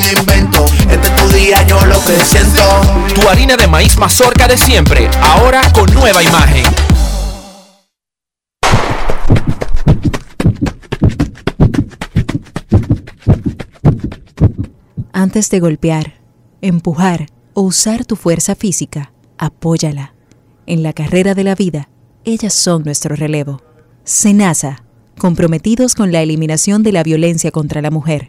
invento. Este es tu día, yo lo que siento.
Tu harina de maíz mazorca de siempre, ahora con nueva imagen.
Antes de golpear, empujar o usar tu fuerza física, apóyala. En la carrera de la vida, ellas son nuestro relevo. Senasa, comprometidos con la eliminación de la violencia contra la mujer.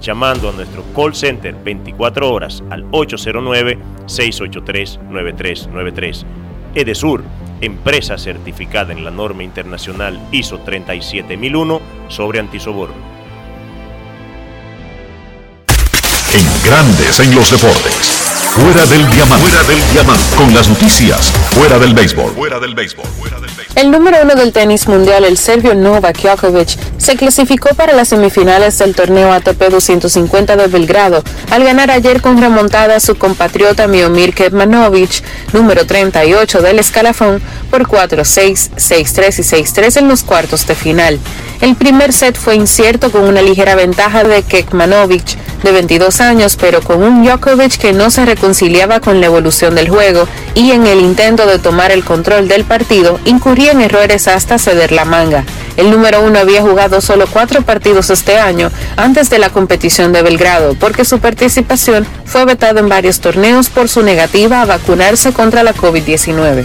llamando a nuestro call center 24 horas al 809-683-9393. Edesur, empresa certificada en la norma internacional ISO 37001 sobre antisoborno.
en Grandes en los Deportes. Fuera del diamante. Fuera del diamante. Con las noticias. Fuera del béisbol. Fuera del béisbol.
El número uno del tenis mundial, el serbio Novak Djokovic, se clasificó para las semifinales del torneo ATP 250 de Belgrado al ganar ayer con remontada a su compatriota Miomir Kecmanovic, número 38 del escalafón, por 4-6, 6-3 y 6-3 en los cuartos de final. El primer set fue incierto con una ligera ventaja de Kekmanovic, de 22 años, pero con un Djokovic que no se reconciliaba con la evolución del juego y en el intento de tomar el control del partido incurría en errores hasta ceder la manga. El número uno había jugado solo cuatro partidos este año antes de la competición de Belgrado, porque su participación fue vetada en varios torneos por su negativa a vacunarse contra la COVID-19.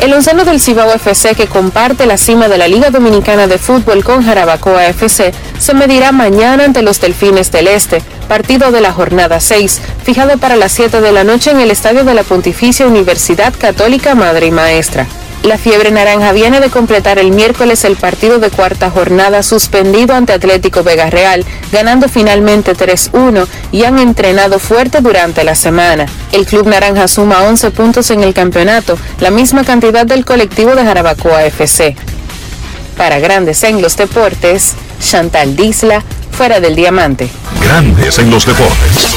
El onceno del Cibao FC, que comparte la cima de la Liga Dominicana de Fútbol con Jarabacoa FC, se medirá mañana ante los Delfines del Este, partido de la jornada 6, fijado para las 7 de la noche en el estadio de la Pontificia Universidad Católica Madre y Maestra. La fiebre naranja viene de completar el miércoles el partido de cuarta jornada suspendido ante Atlético Vega Real, ganando finalmente 3-1 y han entrenado fuerte durante la semana. El club naranja suma 11 puntos en el campeonato, la misma cantidad del colectivo de Jarabacoa FC. Para Grandes en los Deportes, Chantal Disla, fuera del diamante.
Grandes en los deportes.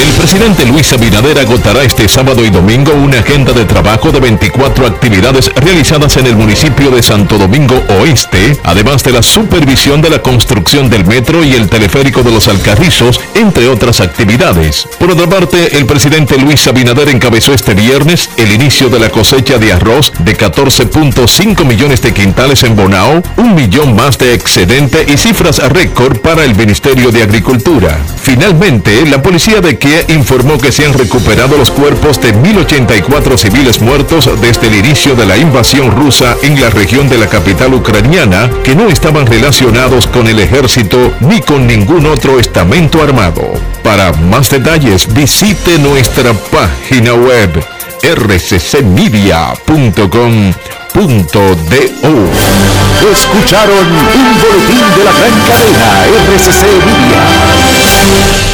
El presidente Luis Abinader agotará este sábado y domingo una agenda de trabajo de 24 actividades realizadas en el municipio de Santo Domingo Oeste, además de la supervisión de la construcción del metro y el teleférico de los Alcarrizos, entre otras actividades. Por otra parte, el presidente Luis Abinader encabezó este viernes el inicio de la cosecha de arroz de 14.5 millones de quintales en Bonao, un millón más de excedente y cifras récord para el Ministerio de Agricultura. Finalmente, la policía de Informó que se han recuperado los cuerpos de 1.084 civiles muertos desde el inicio de la invasión rusa en la región de la capital ucraniana que no estaban relacionados con el ejército ni con ningún otro estamento armado. Para más detalles visite nuestra página web rccmedia.com.do.
Escucharon un boletín de la gran cadena RCC Media.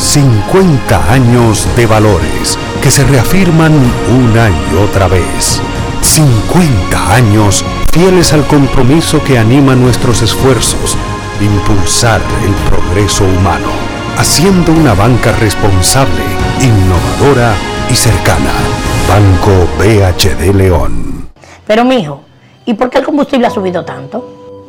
50 años de valores que se reafirman una y otra vez. 50 años fieles al compromiso que anima nuestros esfuerzos, impulsar el progreso humano, haciendo una banca responsable, innovadora y cercana. Banco BHD León.
Pero mijo, ¿y por qué el combustible ha subido tanto?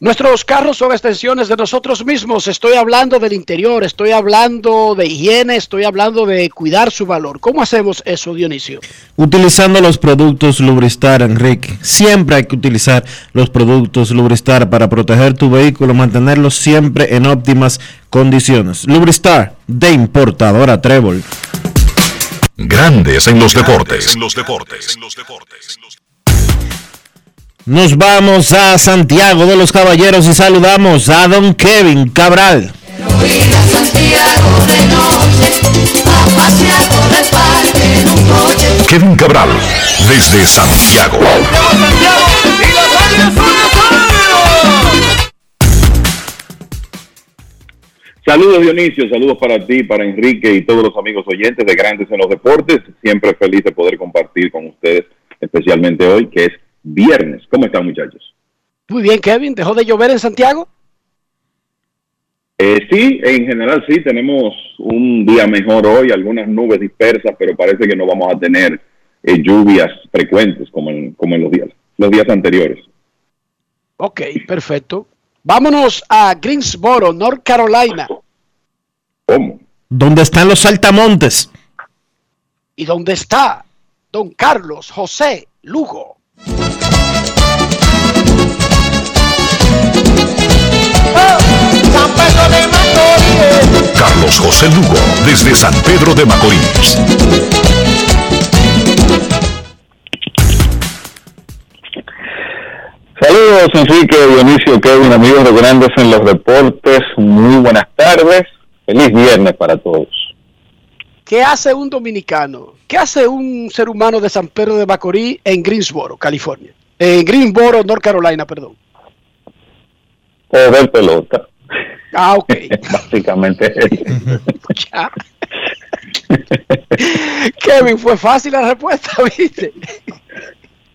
Nuestros carros son extensiones de nosotros mismos. Estoy hablando del interior, estoy hablando de higiene, estoy hablando de cuidar su valor. ¿Cómo hacemos eso, Dionisio?
Utilizando los productos Lubristar, Enrique. Siempre hay que utilizar los productos Lubristar para proteger tu vehículo, mantenerlo siempre en óptimas condiciones. Lubristar, de importadora Trébol.
Grandes en los deportes.
Nos vamos a Santiago de los Caballeros y saludamos a don Kevin Cabral.
Kevin Cabral, desde Santiago.
Saludos Dionisio, saludos para ti, para Enrique y todos los amigos oyentes de Grandes en los Deportes. Siempre feliz de poder compartir con ustedes, especialmente hoy, que es viernes. ¿Cómo están muchachos?
Muy bien, Kevin. ¿Dejó de llover en Santiago?
Eh, sí, en general sí, tenemos un día mejor hoy, algunas nubes dispersas, pero parece que no vamos a tener eh, lluvias frecuentes como en, como en los días, los días anteriores.
Ok, perfecto. Vámonos a Greensboro, North Carolina.
¿Cómo?
¿Dónde están los saltamontes?
¿Y dónde está don Carlos José Lugo?
Carlos José Lugo, desde San Pedro de Macorís.
Saludos Enrique, Dionisio, Kevin, amigos de Grandes en los Deportes. Muy buenas tardes. Feliz viernes para todos.
¿Qué hace un dominicano? ¿Qué hace un ser humano de San Pedro de Macorís en Greensboro, California? En Greensboro, North Carolina, perdón.
O ver pelota.
Ah, ok.
Básicamente.
Ya. Kevin, fue fácil la respuesta, ¿viste?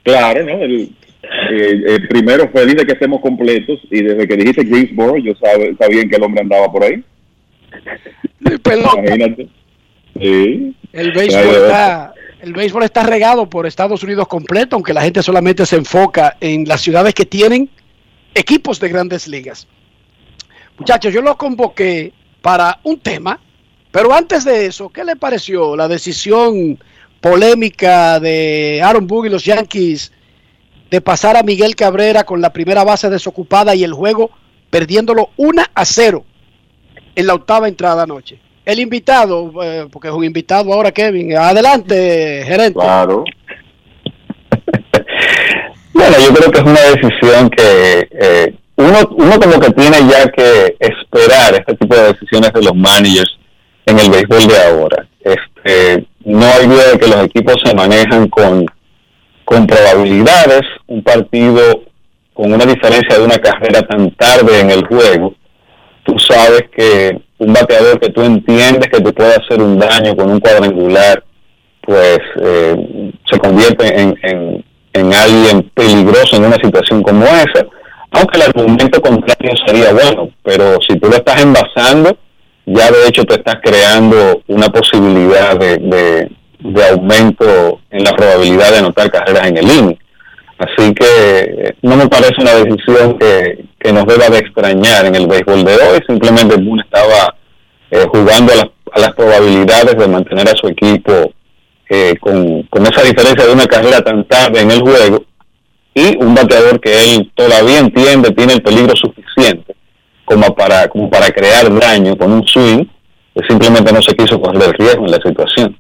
Claro, ¿no? El, el primero feliz de que estemos completos y desde que dijiste Greensboro yo sabe, sabía que el hombre andaba por ahí. Imagínate. Sí.
El béisbol, está, el béisbol está regado por Estados Unidos completo, aunque la gente solamente se enfoca en las ciudades que tienen equipos de grandes ligas. Muchachos, yo los convoqué para un tema, pero antes de eso, ¿qué le pareció la decisión polémica de Aaron Boone y los Yankees de pasar a Miguel Cabrera con la primera base desocupada y el juego perdiéndolo 1 a 0 en la octava entrada anoche? El invitado, eh, porque es un invitado ahora, Kevin. Adelante, gerente.
Claro. Bueno, yo creo que es una decisión que eh, uno, uno como que tiene ya que esperar este tipo de decisiones de los managers en el béisbol de ahora. Este, no hay duda de que los equipos se manejan con, con probabilidades. Un partido con una diferencia de una carrera tan tarde en el juego, tú sabes que un bateador que tú entiendes que te puede hacer un daño con un cuadrangular, pues eh, se convierte en, en, en alguien peligroso en una situación como esa. Aunque el argumento contrario sería bueno, pero si tú lo estás envasando, ya de hecho te estás creando una posibilidad de, aumento en la probabilidad de anotar carreras en el inning. Así que no me parece una decisión que, que nos deba de extrañar en el béisbol de hoy. Simplemente Boone estaba eh, jugando a las, a las probabilidades de mantener a su equipo eh, con, con esa diferencia de una carrera tan tarde en el juego y un bateador que él todavía entiende tiene el peligro suficiente como para como para crear daño con un swing que simplemente no se quiso correr el riesgo en la situación.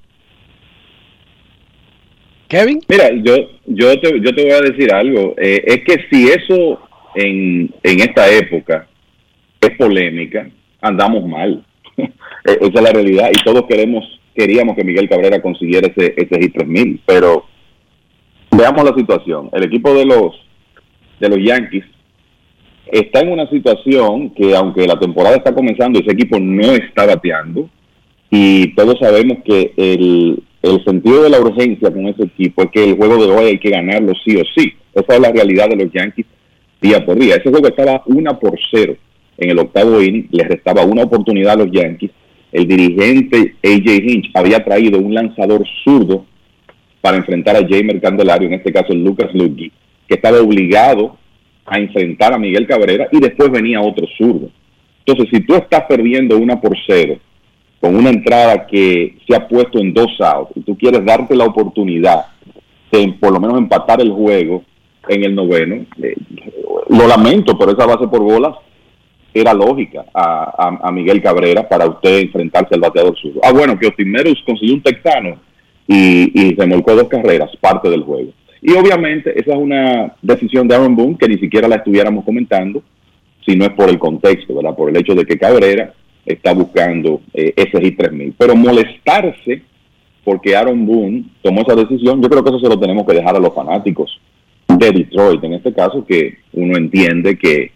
Kevin.
Mira, yo yo te, yo te voy a decir algo. Eh, es que si eso en, en esta época es polémica, andamos mal. Eh, Esa es la realidad y todos queremos queríamos que Miguel Cabrera consiguiera ese, ese hit 3000, pero veamos la situación. El equipo de los de los Yankees está en una situación que aunque la temporada está comenzando, ese equipo no está bateando y todos sabemos que el, el sentido de la urgencia con ese equipo es que el juego de hoy hay que ganarlo sí o sí. Esa es la realidad de los Yankees día por día. Ese juego estaba una por cero en el octavo inning, les restaba una oportunidad a los Yankees. El dirigente AJ Hinch había traído un lanzador zurdo para enfrentar a Jamer Candelario, en este caso Lucas Lugi, que estaba obligado
a enfrentar a Miguel Cabrera y después venía otro zurdo. Entonces, si tú estás perdiendo una por cero con una entrada que se ha puesto en dos outs y tú quieres darte la oportunidad de por lo menos empatar el juego en el noveno, eh, lo lamento, pero esa base por bolas era lógica a, a- Miguel Cabrera para usted enfrentarse al bateador zurdo. Ah, bueno, que Otimerus consiguió un texano y, y remolcó dos carreras, parte del juego. Y obviamente esa es una decisión de Aaron Boone que ni siquiera la estuviéramos comentando, si no es por el contexto, ¿verdad? Por el hecho de que Cabrera está buscando eh, ese hit 3000. Pero molestarse porque Aaron Boone tomó esa decisión, yo creo que eso se lo tenemos que dejar a los fanáticos de Detroit, en este caso, que uno entiende que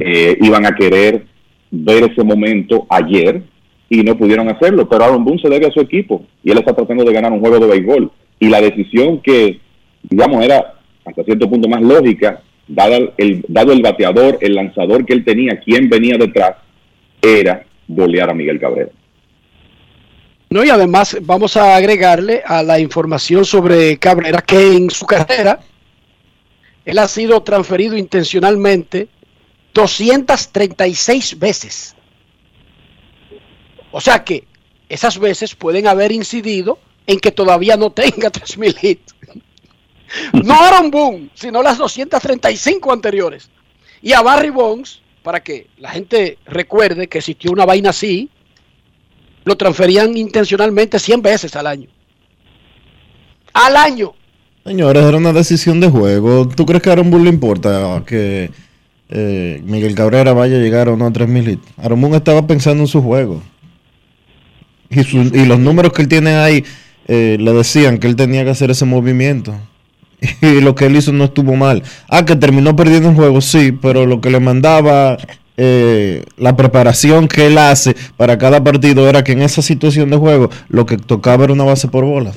eh, iban a querer ver ese momento ayer y no pudieron hacerlo, pero Aaron Boone se debe a su equipo y él está tratando de ganar un juego de béisbol. Y la decisión que, digamos, era hasta cierto punto más lógica, dado el, dado el bateador, el lanzador que él tenía, quien venía detrás, era bolear a Miguel Cabrera.
No, y además vamos a agregarle a la información sobre Cabrera que en su carrera él ha sido transferido intencionalmente 236 veces. O sea que esas veces pueden haber incidido en que todavía no tenga 3000 hits. No Aaron Boone, sino las 235 anteriores. Y a Barry Bonds, para que la gente recuerde que existió una vaina así, lo transferían intencionalmente 100 veces al año. Al año.
Señores, era una decisión de juego. ¿Tú crees que a Aaron Boone le importa que eh, Miguel Cabrera vaya a llegar o no a 3000 hits? Boone estaba pensando en su juego. Y los números que él tiene ahí eh, le decían que él tenía que hacer ese movimiento. Y lo que él hizo no estuvo mal. Ah, que terminó perdiendo el juego, sí, pero lo que le mandaba eh, la preparación que él hace para cada partido era que en esa situación de juego lo que tocaba era una base por bola.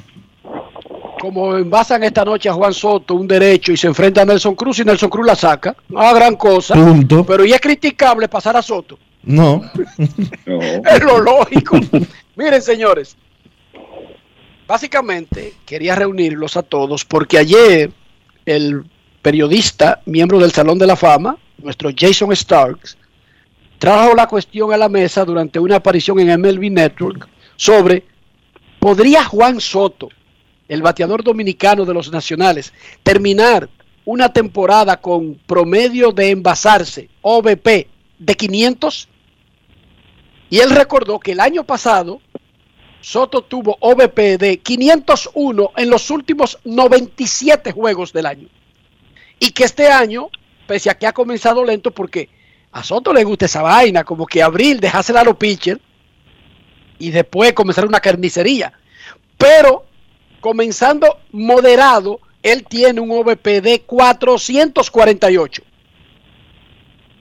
Como envasan esta noche a Juan Soto un derecho y se enfrenta a Nelson Cruz y Nelson Cruz la saca. No gran cosa.
Punto.
Pero y es criticable pasar a Soto.
No.
Es lo lógico. Miren, señores. Básicamente quería reunirlos a todos porque ayer el periodista, miembro del Salón de la Fama, nuestro Jason Starks, trajo la cuestión a la mesa durante una aparición en MLB Network sobre ¿podría Juan Soto, el bateador dominicano de los nacionales, terminar una temporada con promedio de envasarse, OVP, de 500? Y él recordó que el año pasado Soto tuvo OVP de 501 en los últimos 97 juegos del año. Y que este año, pese a que ha comenzado lento, porque a Soto le gusta esa vaina, como que abril dejársela a los pitchers y después comenzar una carnicería. Pero comenzando moderado, él tiene un OVP de 448.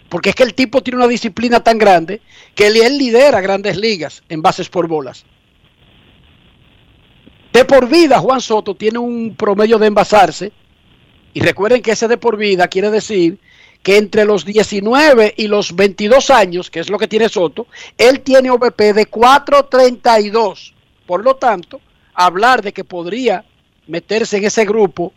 Porque es que el tipo tiene una disciplina tan grande que él, lidera grandes ligas en bases por bolas. De por vida, Juan Soto tiene un promedio de envasarse. Y recuerden que ese de por vida quiere decir que entre los 19 y los 22 años, que es lo que tiene Soto, él tiene OVP de 432. Por lo tanto, hablar de que podría meterse en ese grupo,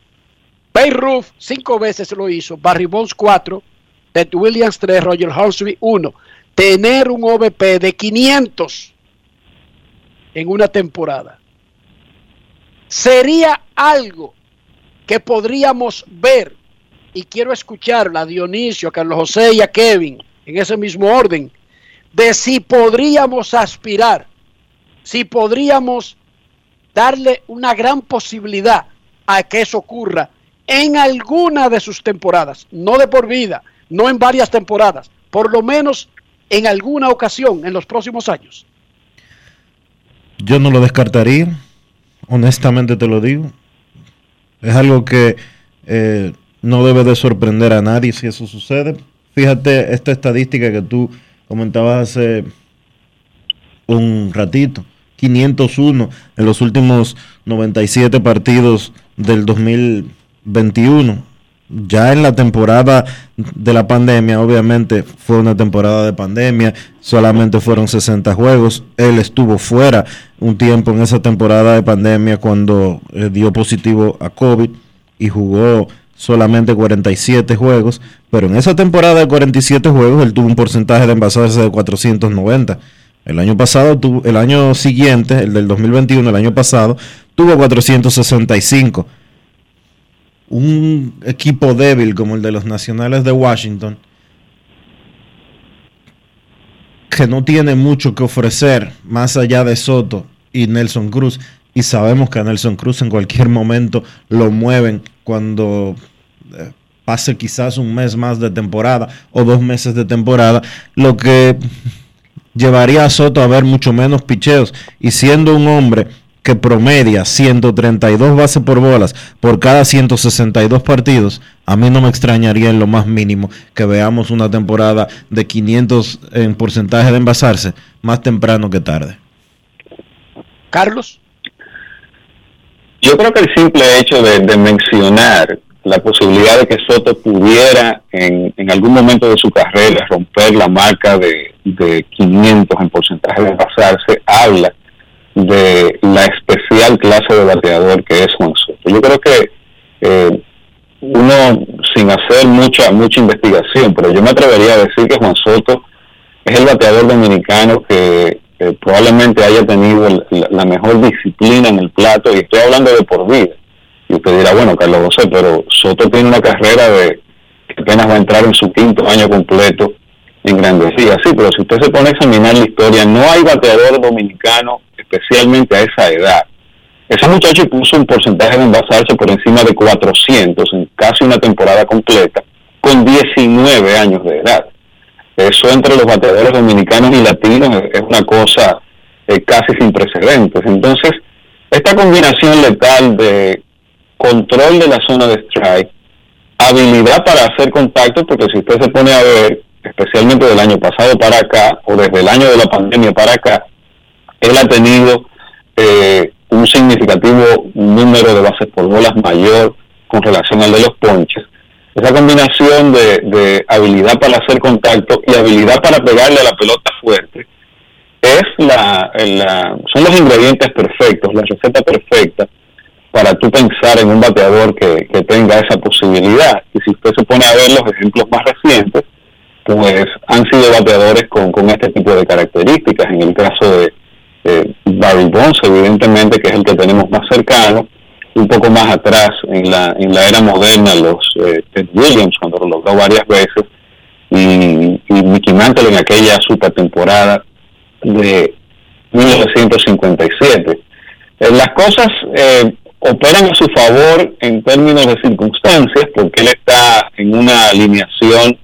Bay Ruth cinco veces lo hizo, Barry Bonds 4, Ted Williams 3, Roger Hansby 1. Tener un OVP de 500 en una temporada sería algo que podríamos ver. Y quiero escuchar a Dionisio, a Carlos José y a Kevin en ese mismo orden de si podríamos aspirar, si podríamos darle una gran posibilidad a que eso ocurra en alguna de sus temporadas, no de por vida, no en varias temporadas, por lo menos en alguna ocasión en los próximos años.
Yo no lo descartaría, honestamente te lo digo. Es algo que eh, no debe de sorprender a nadie si eso sucede. Fíjate esta estadística que tú comentabas hace un ratito. 501 en los últimos 97 partidos del 2021. Ya en la temporada de la pandemia, obviamente fue una temporada de pandemia, solamente fueron 60 juegos. Él estuvo fuera un tiempo en esa temporada de pandemia cuando eh, dio positivo a COVID y jugó solamente 47 juegos, pero en esa temporada de 47 juegos él tuvo un porcentaje de envasarse de 490. El año pasado, el año siguiente, el del 2021, el año pasado, tuvo 465. Un equipo débil como el de los Nacionales de Washington, que no tiene mucho que ofrecer más allá de Soto y Nelson Cruz, y sabemos que a Nelson Cruz en cualquier momento lo mueven cuando eh, pase quizás un mes más de temporada o dos meses de temporada, lo que llevaría a Soto a ver mucho menos picheos y siendo un hombre que promedia 132 bases por bolas por cada 162 partidos, a mí no me extrañaría en lo más mínimo que veamos una temporada de 500 en porcentaje de envasarse más temprano que tarde.
Carlos.
Yo creo que el simple hecho de, de mencionar la posibilidad de que Soto pudiera en, algún momento de su carrera romper la marca de, de 500 en porcentaje de envasarse habla de la especial clase de bateador que es Juan Soto. Yo creo que eh, uno, sin hacer mucha mucha investigación, pero yo me atrevería a decir que Juan Soto es el bateador dominicano que probablemente haya tenido la, mejor disciplina en el plato, y estoy hablando de por vida. Y usted dirá, bueno, Carlos José, pero Soto tiene una carrera de que apenas va a entrar en su quinto año completo en Grandes Ligas. Sí, pero si usted se pone a examinar la historia, no hay bateador dominicano especialmente a esa edad. Ese muchacho puso un porcentaje de envasarse por encima de 400 en casi una temporada completa, con 19 años de edad. Eso entre los bateadores dominicanos y latinos es una cosa eh, casi sin precedentes. Entonces, esta combinación letal de control de la zona de strike, habilidad para hacer contacto, porque si usted se pone a ver, especialmente del año pasado para acá, o desde el año de la pandemia para acá, él ha tenido eh, un significativo número de bases por bolas mayor con relación al de los ponches. Esa combinación de, habilidad para hacer contacto y habilidad para pegarle a la pelota fuerte es la, son los ingredientes perfectos, la receta perfecta para tú pensar en un bateador que, que tenga esa posibilidad. Y si usted se pone a ver los ejemplos más recientes, pues han sido bateadores con, con este tipo de características. En el caso de, eh, Barry Bonds, evidentemente, que es el que tenemos más cercano, un poco más atrás en la, en la era moderna, los eh, Ted Williams, cuando lo logró varias veces, y, Mickey Mantle en aquella super temporada de 1957. Eh, las cosas eh, operan a su favor en términos de circunstancias, porque él está en una alineación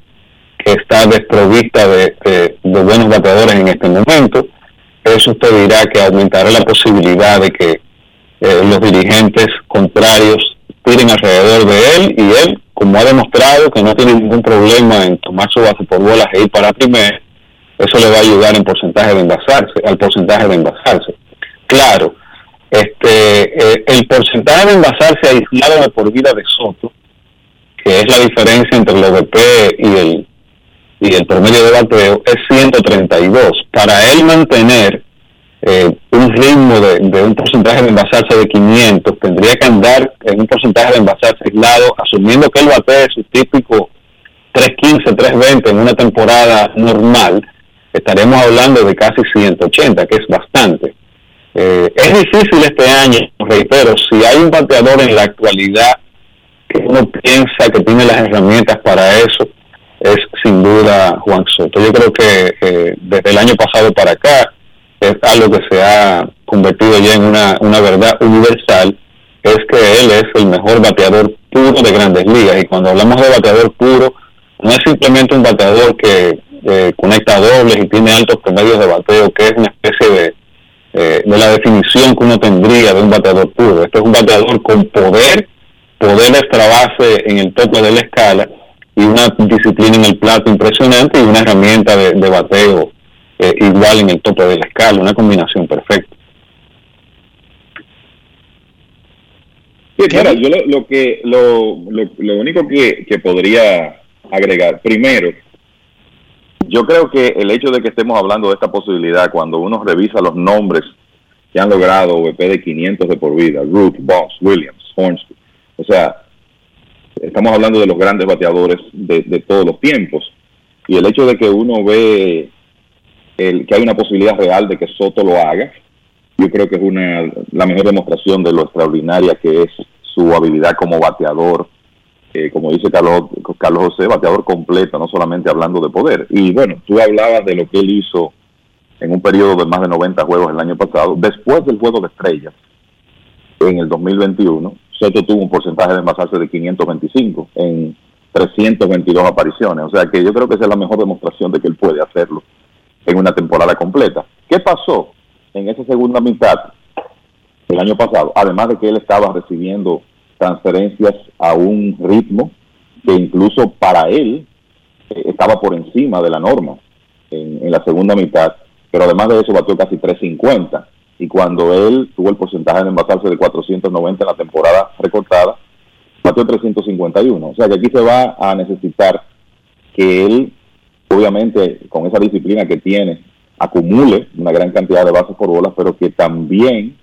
que está desprovista de, de, buenos bateadores en este momento eso usted dirá que aumentará la posibilidad de que eh, los dirigentes contrarios tiren alrededor de él y él, como ha demostrado que no tiene ningún problema en tomar su base por bolas e ir para primero, eso le va a ayudar en porcentaje de envasarse, al porcentaje de envasarse. Claro, este, eh, el porcentaje de envasarse aislado de por vida de Soto, que es la diferencia entre el OVP y el y el promedio de bateo es 132. Para él mantener eh, un ritmo de, un porcentaje de envasarse de 500, tendría que andar en un porcentaje de envasarse aislado, asumiendo que él batee su típico 315, 320 en una temporada normal, estaremos hablando de casi 180, que es bastante. Eh, es difícil este año, reitero, si hay un bateador en la actualidad que uno piensa que tiene las herramientas para eso, es sin duda Juan Soto. Yo creo que eh, desde el año pasado para acá es algo que se ha convertido ya en una, una verdad universal, es que él es el mejor bateador puro de grandes ligas. Y cuando hablamos de bateador puro, no es simplemente un bateador que eh, conecta dobles y tiene altos promedios de bateo, que es una especie de, eh, de la definición que uno tendría de un bateador puro. Este es un bateador con poder, poder extra base en el tope de la escala y una disciplina en el plato impresionante y una herramienta de, de bateo eh, igual en el tope de la escala, una combinación perfecta.
Sí, claro, yo lo, lo que lo, lo, lo único que, que podría agregar, primero, yo creo que el hecho de que estemos hablando de esta posibilidad, cuando uno revisa los nombres que han logrado VP de 500 de por vida, Root, Boss, Williams, Hornsby, o sea, estamos hablando de los grandes bateadores de, de todos los tiempos. Y el hecho de que uno ve el, que hay una posibilidad real de que Soto lo haga, yo creo que es una la mejor demostración de lo extraordinaria que es su habilidad como bateador, eh, como dice Carlos, Carlos José, bateador completo, no solamente hablando de poder. Y bueno, tú hablabas de lo que él hizo en un periodo de más de 90 juegos el año pasado, después del juego de estrellas, en el 2021, Soto tuvo un porcentaje de envasarse de 525 en 322 apariciones. O sea que yo creo que esa es la mejor demostración de que él puede hacerlo en una temporada completa. ¿Qué pasó en esa segunda mitad el año pasado? Además de que él estaba recibiendo transferencias a un ritmo que incluso para él eh, estaba por encima de la norma en, la segunda mitad, pero además de eso batió casi 350 y cuando él tuvo el porcentaje de envasarse de 490 en la temporada recortada, batió 351. O sea que aquí se va a necesitar que él, obviamente, con esa disciplina que tiene, acumule una gran cantidad de bases por bolas, pero que también,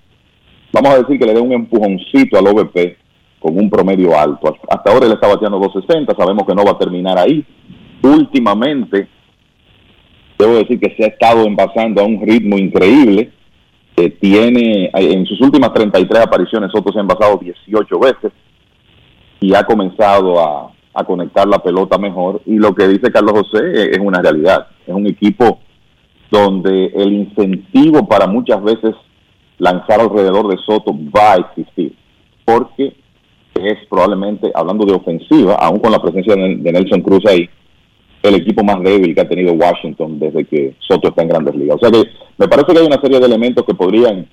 vamos a decir que le dé un empujoncito al OVP con un promedio alto. Hasta ahora él está bateando 260, sabemos que no va a terminar ahí. Últimamente, debo decir que se ha estado envasando a un ritmo increíble. que tiene, en sus últimas 33 apariciones, Soto se ha envasado 18 veces y ha comenzado a, a conectar la pelota mejor. Y lo que dice Carlos José es una realidad. Es un equipo donde el incentivo para muchas veces lanzar alrededor de Soto va a existir. Porque es probablemente, hablando de ofensiva, aún con la presencia de Nelson Cruz ahí, el equipo más débil que ha tenido Washington desde que Soto está en grandes ligas. O sea que me parece que hay una serie de elementos que podrían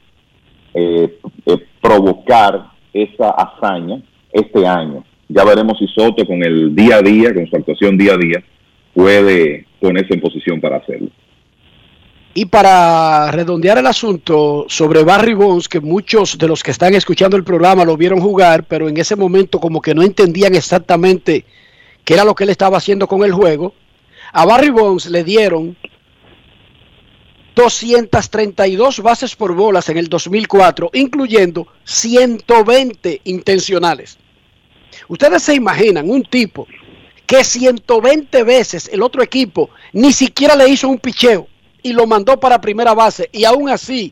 eh, eh, provocar esa hazaña este año. Ya veremos si Soto con el día a día, con su actuación día a día, puede ponerse en posición para hacerlo.
Y para redondear el asunto sobre Barry Bonds, que muchos de los que están escuchando el programa lo vieron jugar, pero en ese momento como que no entendían exactamente qué era lo que él estaba haciendo con el juego, a Barry Bonds le dieron 232 bases por bolas en el 2004, incluyendo 120 intencionales. Ustedes se imaginan un tipo que 120 veces el otro equipo ni siquiera le hizo un picheo y lo mandó para primera base y aún así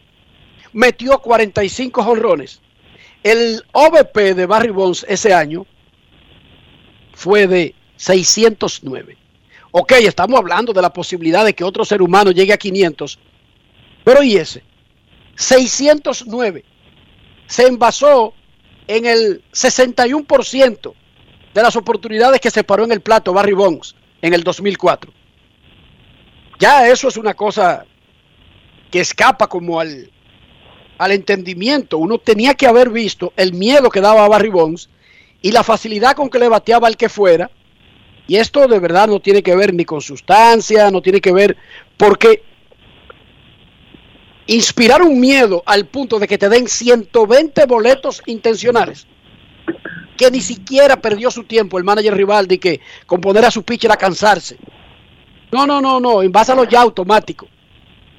metió 45 jonrones. El OVP de Barry Bonds ese año fue de 609. Ok, estamos hablando de la posibilidad de que otro ser humano llegue a 500, pero ¿y ese? 609. Se envasó en el 61% de las oportunidades que se paró en el plato Barry Bonds en el 2004. Ya eso es una cosa que escapa como al, al entendimiento. Uno tenía que haber visto el miedo que daba a Barry Bonds y la facilidad con que le bateaba al que fuera. Y esto de verdad no tiene que ver ni con sustancia, no tiene que ver porque inspirar un miedo al punto de que te den 120 boletos intencionales, que ni siquiera perdió su tiempo el manager rival de que con poner a su pitcher a cansarse. No, no, no, no, envásalo ya automático.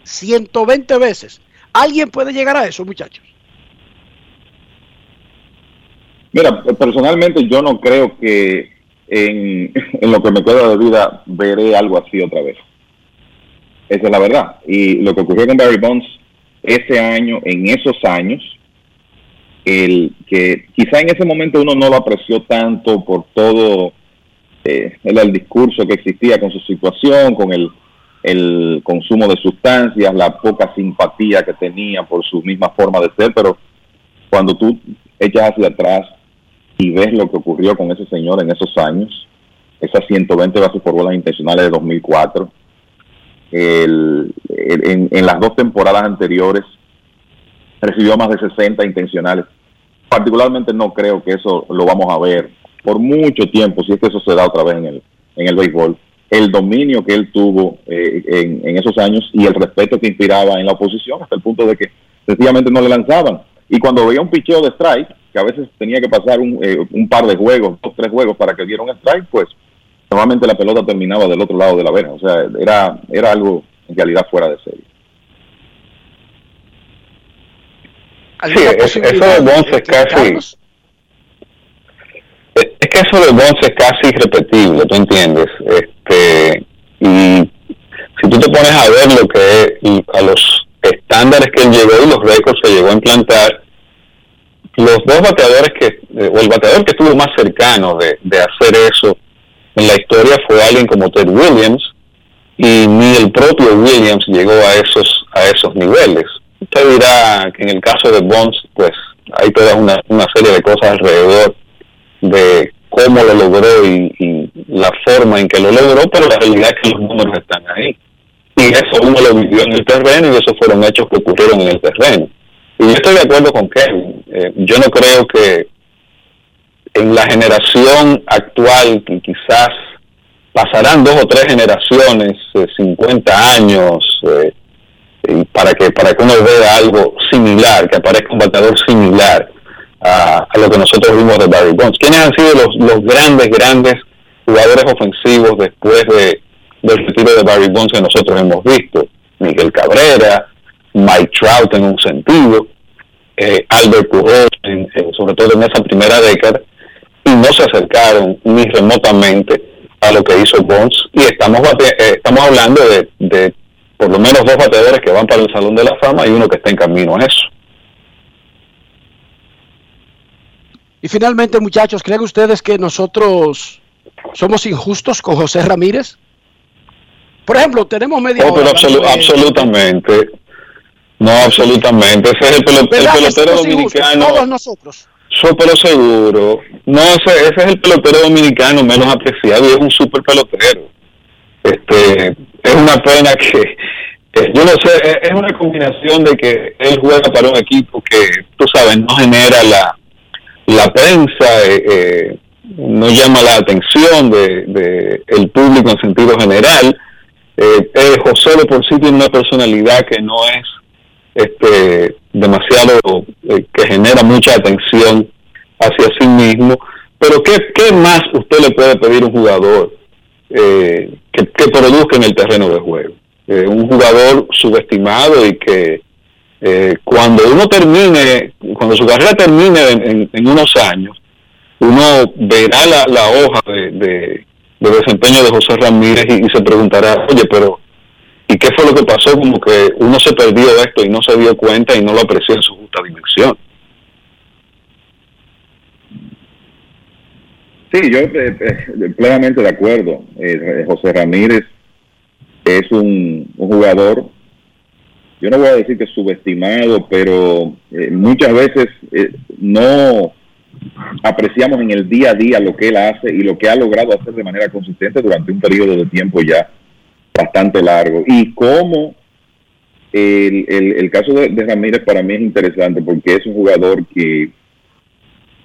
120 veces. ¿Alguien puede llegar a eso, muchachos?
Mira, personalmente yo no creo que en, en lo que me queda de vida veré algo así otra vez. Esa es la verdad. Y lo que ocurrió con Barry Bonds ese año, en esos años, el que quizá en ese momento uno no lo apreció tanto por todo eh, el, el discurso que existía con su situación, con el, el consumo de sustancias, la poca simpatía que tenía por su misma forma de ser, pero cuando tú echas hacia atrás y ves lo que ocurrió con ese señor en esos años, esas 120 bases por bolas intencionales de 2004, el, el- en, en las dos temporadas anteriores recibió más de 60 intencionales. Particularmente no creo que eso lo vamos a ver por mucho tiempo, si es que eso se da otra vez en el, en el béisbol. El dominio que él tuvo eh, en, en esos años y el respeto que inspiraba en la oposición hasta el punto de que sencillamente no le lanzaban. Y cuando veía un picheo de strike, que a veces tenía que pasar un, eh, un par de juegos, dos, tres juegos para que diera un strike, pues normalmente la pelota terminaba del otro lado de la verja. O sea, era, era algo en realidad fuera de serie.
Sí, es- eso de Bonds es casi. Eso de Bonds es casi irrepetible, ¿tú entiendes? Este, y si tú te pones a ver lo que y a los estándares que él llegó y los récords que llegó a implantar, los dos bateadores que, o el bateador que estuvo más cercano de, de hacer eso en la historia fue alguien como Ted Williams, y ni el propio Williams llegó a esos, a esos niveles. Usted dirá que en el caso de Bonds, pues hay toda una, una serie de cosas alrededor de cómo lo logró y, y la forma en que lo logró, pero la realidad es que los números están ahí. Y eso uno lo vivió en el terreno y esos fueron hechos que ocurrieron en el terreno. Y yo estoy de acuerdo con Kevin. Eh, yo no creo que en la generación actual, que quizás pasarán dos o tres generaciones, eh, 50 años, eh, para que para que uno vea algo similar, que aparezca un bateador similar a, a lo que nosotros vimos de Barry Bonds. ¿Quiénes han sido los, los grandes, grandes jugadores ofensivos después de, del retiro de Barry Bonds que nosotros hemos visto? Miguel Cabrera, Mike Trout en un sentido, eh, Albert Pujols, en- sobre todo en esa primera década, y no se acercaron ni remotamente a lo que hizo Bonds. Y estamos eh, estamos hablando de por lo menos dos bateadores que van para el Salón de la Fama y uno que está en camino a eso.
Y finalmente, muchachos, ¿creen ustedes que nosotros somos injustos con José Ramírez? Por ejemplo, tenemos media
Oh,
hora.
pero absolu- absolutamente. No, absolutamente. Ese es el, pelo- el
¿Verdad que
pelotero dominicano.
Todos nosotros.
Yo, pero seguro. No, ese, ese es el pelotero dominicano menos apreciado y es un super pelotero. Este, es una pena que, eh, yo no sé, es una combinación de que él juega para un equipo que, tú sabes, no genera la, la prensa, eh, eh, no llama la atención de, de el público en sentido general. Eh, eh, José de por sí tiene una personalidad que no es este demasiado que genera mucha atención hacia sí mismo pero qué, qué más usted le puede pedir a un jugador que, que produzca en el terreno de juego un jugador subestimado y que eh, cuando uno termine cuando su carrera termine en, unos años uno verá la, hoja de, de- de desempeño de José Ramírez y, y se preguntará oye pero ¿Y qué fue lo que pasó? Como que uno se perdió de esto y no se dio cuenta y no lo apreció en su justa dimensión.
Sí, yo eh, eh, plenamente de acuerdo. Eh, José Ramírez es un, un jugador, yo no voy a decir que subestimado, pero eh, muchas veces eh, no apreciamos en el día a día lo que él hace y lo que ha logrado hacer de manera consistente durante un periodo de tiempo ya bastante largo. Y cómo el, el, caso de, de Ramírez para mí es interesante porque es un jugador que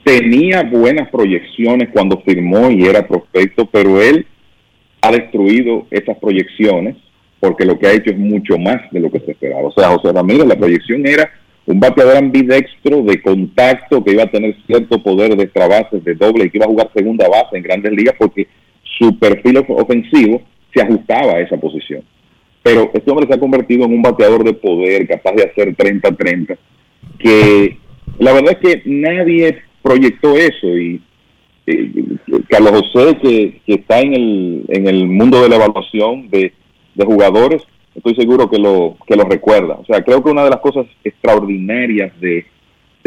tenía buenas proyecciones cuando firmó y era prospecto, pero él ha destruido esas proyecciones porque lo que ha hecho es mucho más de lo que se esperaba. O sea, José Ramírez, la proyección era un bateador ambidextro de contacto que iba a tener cierto poder de extra bases, de doble y que iba a jugar segunda base en grandes ligas porque su perfil of- ofensivo se ajustaba a esa posición. Pero este hombre se ha convertido en un bateador de poder, capaz de hacer 30-30, que la verdad es que nadie proyectó eso y eh, Carlos José, que, que está en el, en el mundo de la evaluación de, de jugadores, estoy seguro que lo, que lo recuerda. O sea, creo que una de las cosas extraordinarias de,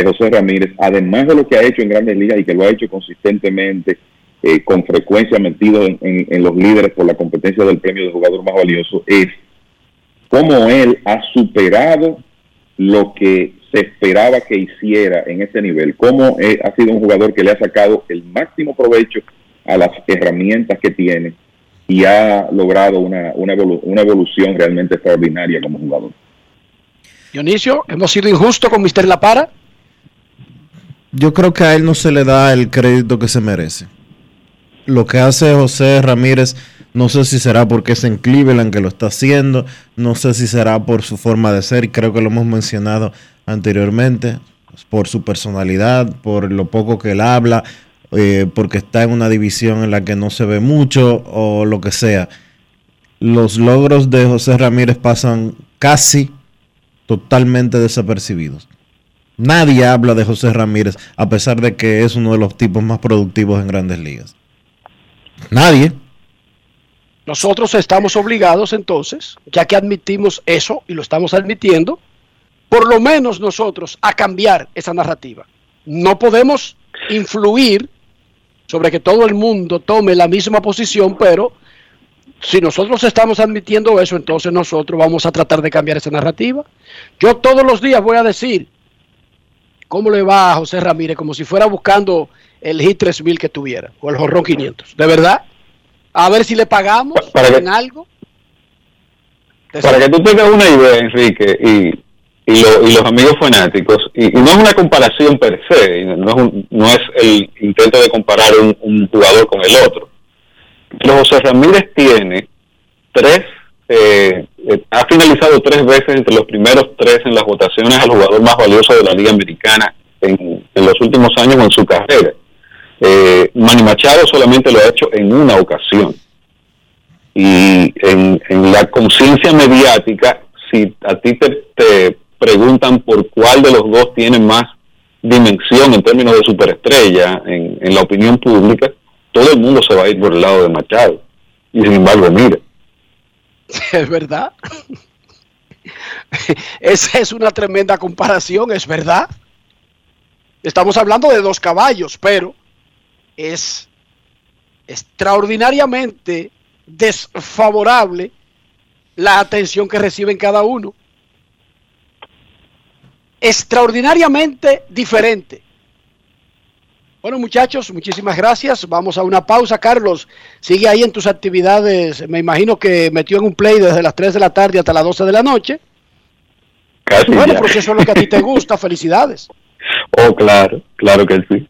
José Ramírez, además de lo que ha hecho en grandes ligas y que lo ha hecho consistentemente, eh, con frecuencia metido en, los líderes por la competencia del premio de jugador más valioso, es cómo él ha superado lo que se esperaba que hiciera en ese nivel, cómo ha sido un jugador que le ha sacado el máximo provecho a las herramientas que tiene y ha logrado una, una, evolu- una evolución realmente extraordinaria como jugador.
Dionisio, hemos sido injustos con Mr. La Para.
Yo creo que a él no se le da el crédito que se merece. Lo que hace José Ramírez, no sé si será porque es en Cleveland que lo está haciendo, no sé si será por su forma de ser, creo que lo hemos mencionado anteriormente, por su personalidad, por lo poco que él habla, eh, porque está en una división en la que no se ve mucho o lo que sea. Los logros de José Ramírez pasan casi totalmente desapercibidos. Nadie habla de José Ramírez, a pesar de que es uno de los tipos más productivos en grandes ligas. Nadie.
Nosotros estamos obligados entonces, ya que admitimos eso y lo estamos admitiendo, por lo menos nosotros a cambiar esa narrativa. No podemos influir sobre que todo el mundo tome la misma posición, pero si nosotros estamos admitiendo eso, entonces nosotros vamos a tratar de cambiar esa narrativa. Yo todos los días voy a decir cómo le va a José Ramírez, como si fuera buscando el hit 3000 que tuviera, o el jorrón 500. ¿De verdad? A ver si le pagamos
Para que-
en algo.
Para que tú tengas una idea, Enrique, y, y, lo- y los amigos fanáticos, y, y no es una comparación per se, no es, un- no es el intento de comparar un, jugador con el otro. Pero José Ramírez tiene tres, eh, eh, ha finalizado tres veces entre los primeros tres en las votaciones al jugador más valioso de la Liga Americana en, en los últimos años o en su carrera. Eh, Manny Machado solamente lo ha hecho en una ocasión y en, en la conciencia mediática, si a ti te preguntan por cuál de los dos tiene más dimensión en términos de superestrella en, la opinión pública, todo el mundo se va a ir por el lado de Machado. Y sin embargo, mira,
Es verdad. Esa es una tremenda comparación, es verdad. Estamos hablando de dos caballos, pero es extraordinariamente desfavorable la atención que reciben cada uno. Extraordinariamente diferente. Bueno, muchachos, muchísimas gracias. Vamos a una pausa. Carlos, sigue ahí en tus actividades. Me imagino que metió en un play desde las 3 de la tarde hasta las 12 de la noche.
casi
Bueno,
ya.
porque eso es lo que a ti te gusta. Felicidades.
Oh, claro, claro que sí.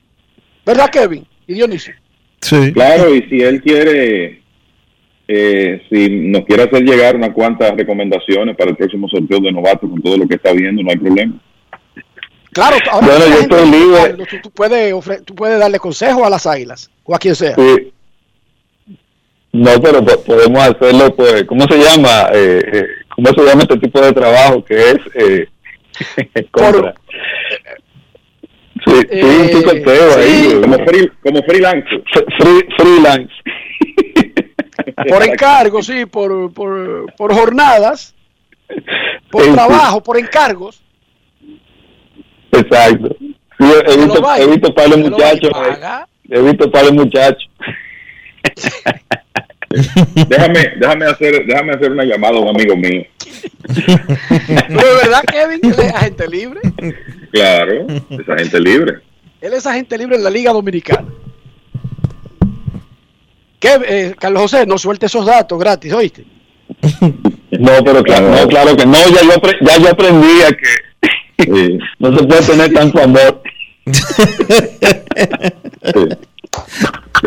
¿Verdad, Kevin? Y Dionisio.
Sí.
Claro, y si él quiere, eh, si nos quiere hacer llegar unas cuantas recomendaciones para el próximo sorteo de novato con todo lo que está viendo, no hay problema.
Claro, ahora
Bueno, yo estoy libre.
Tú, tú puedes ofre- tú puedes darle consejo a las águilas o a quien sea.
Sí. No, pero po- podemos hacerlo, pues, ¿cómo se llama? Eh, eh, ¿Cómo se llama este tipo de trabajo que es? Eh, contra. Sí, sí, un
Eh,
ahí.
sí.
Como, free- como freelance.
Free- freelance.
Por encargo, sí, por, por, por jornadas, por
Sí, sí.
trabajo, por encargos.
Exacto. Sí, he, visto, he visto para los muchachos. eh,
paga.
He visto para los muchachos.
Déjame, déjame hacer, déjame hacer una llamada a un amigo mío.
De verdad, Kevin, él es agente libre.
Claro, esa gente libre.
Él es agente libre en la Liga Dominicana. ¿Qué, eh, Carlos José, no suelte esos datos gratis, ¿oíste?
No, pero claro, no, claro que no. Ya yo, ya yo aprendí a que no se puede tener tanto amor.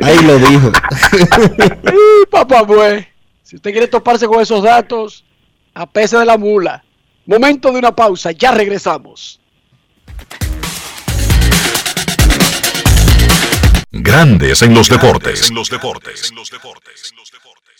Ahí lo dijo.
Papá, pues. Si usted quiere toparse con esos datos, a pese de la mula. Momento de una pausa, ya regresamos.
Grandes en los deportes.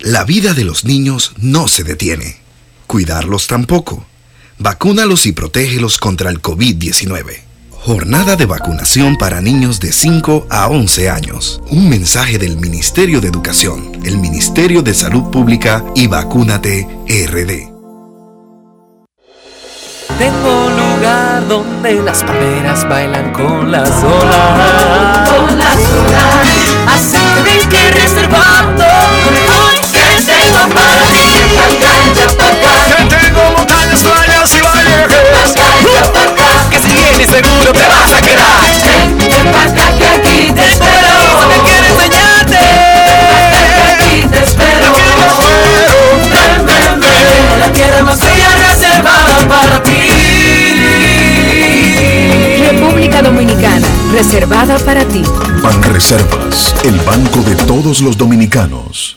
La vida de los niños no se detiene. Cuidarlos tampoco. Vacúnalos y protégelos contra el COVID-19. Jornada de vacunación para niños de 5 a 11 años. Un mensaje del Ministerio de Educación, el Ministerio de Salud Pública y Vacúnate RD.
Tengo un lugar donde las palmeras bailan con las olas. Con las olas. Así que reservando. Que tengo montañas, playas y valles. Que si vienes seguro te vas a quedar. Ven, ven que aquí te espero. Lo que quiero enseñarte. Ven pa' que aquí te espero. Ven, ven, ven. La tierra más bella reservada para ti. República Dominicana, reservada para ti.
Banreservas, el banco de todos los dominicanos.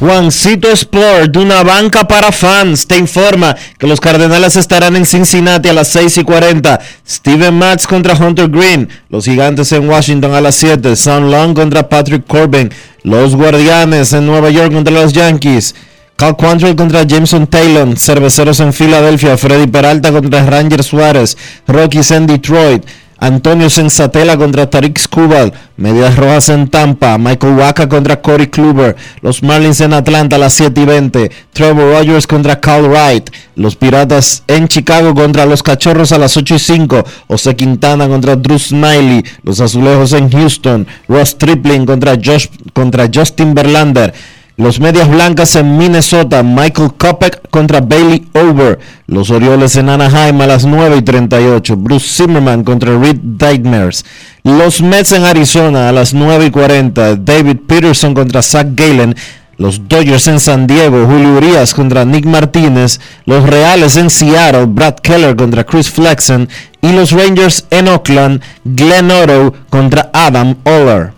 Juancito Sport, una banca para fans, te informa que los Cardenales estarán en Cincinnati a las 6 y 40. Steven Matz contra Hunter Green. Los Gigantes en Washington a las 7. Sun Long contra Patrick Corbin. Los Guardianes en Nueva York contra los Yankees. Cal Quantrill contra Jameson Taylor. Cerveceros en Filadelfia. Freddy Peralta contra Ranger Suárez. Rockies en Detroit. Antonio Sensatela contra Tariq Skubal, Medias Rojas en Tampa, Michael Waka contra Corey Kluber, los Marlins en Atlanta a las 7 y 20, Trevor Rogers contra Cal Wright, los Piratas en Chicago contra los Cachorros a las 8 y 5, José Quintana contra Drew Smiley, los Azulejos en Houston, Ross Tripling contra, Josh, contra Justin Verlander, los Medias Blancas en Minnesota, Michael Kopech contra Bailey Over. Los Orioles en Anaheim a las 9 y 38, Bruce Zimmerman contra Reed Dightmers. Los Mets en Arizona a las 9 y 40, David Peterson contra Zach Galen. Los Dodgers en San Diego, Julio Urias contra Nick Martínez. Los Reales en Seattle, Brad Keller contra Chris Flexen. Y los Rangers en Oakland, Glenn Otto contra Adam Oller.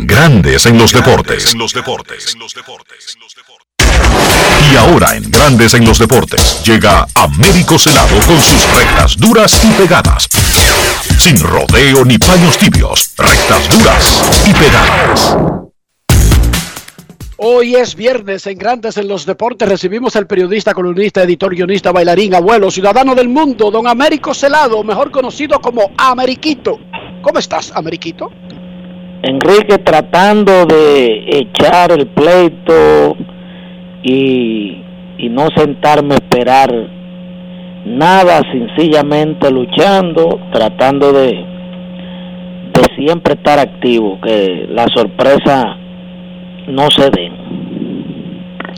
Grandes en los deportes. Y ahora en Grandes en los deportes llega Américo Celado con sus rectas duras y pegadas. Sin rodeo ni paños tibios, rectas duras y pegadas.
Hoy es viernes en Grandes en los Deportes. Recibimos al periodista, columnista, editor, guionista, bailarín, abuelo, ciudadano del mundo, don Américo Celado, mejor conocido como Ameriquito. ¿Cómo estás, Ameriquito?
Enrique tratando de echar el pleito y, y no sentarme a esperar nada, sencillamente luchando, tratando de, de siempre estar activo, que la sorpresa no se den.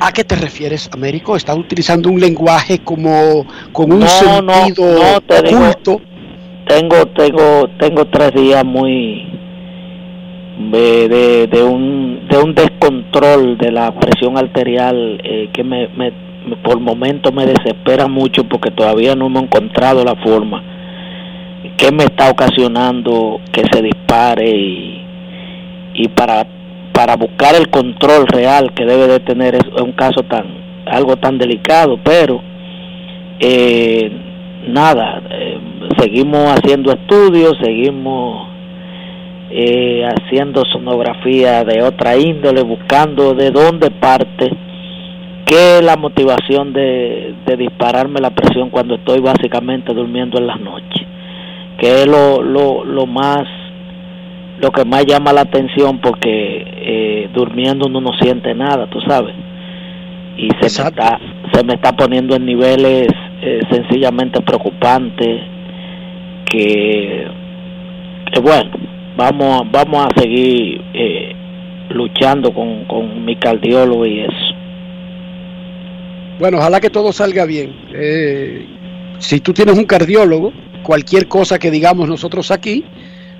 ¿A qué te refieres, Américo? ¿Estás utilizando un lenguaje como con un
No,
sentido
no, no, te digo,
oculto?
tengo, tengo, tengo tres días muy de, de, un de un descontrol de la presión arterial eh, que me, me, me- por momentos me desespera mucho porque todavía no hemos encontrado la forma que me está ocasionando que se dispare y, y para para buscar el control real que debe de tener es un caso tan algo tan delicado pero eh, nada eh, seguimos haciendo estudios seguimos eh, haciendo sonografía de otra índole, buscando de dónde parte, qué es la motivación de, de dispararme la presión cuando estoy básicamente durmiendo en las noches, que es lo, lo, lo más, lo que más llama la atención porque eh, durmiendo uno no siente nada, tú sabes, y se me está, se me está poniendo en niveles eh, sencillamente preocupantes que, que bueno, vamos vamos a seguir eh, luchando con, con mi cardiólogo y eso.
Bueno, ojalá que todo salga bien. Eh, si tú tienes un cardiólogo, cualquier cosa que digamos nosotros aquí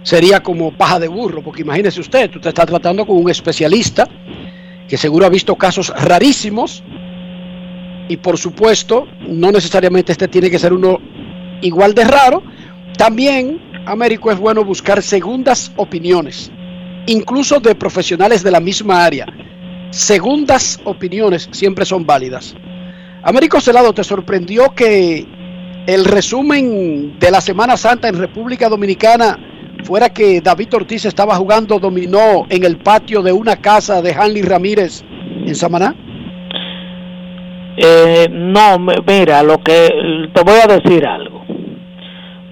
sería como paja de burro, porque imagínese usted, tú te estás tratando con un especialista que seguro ha visto casos rarísimos y por supuesto no necesariamente este tiene que ser uno igual de raro. También, Américo, es bueno buscar segundas opiniones incluso de profesionales de la misma área. Segundas opiniones siempre son válidas. Américo Celado, ¿te sorprendió que el resumen de la Semana Santa en República Dominicana fuera que David Ortiz estaba jugando dominó en el patio de una casa de Hanley Ramírez en Samaná?
Eh, no, mira, lo que te voy a decir algo.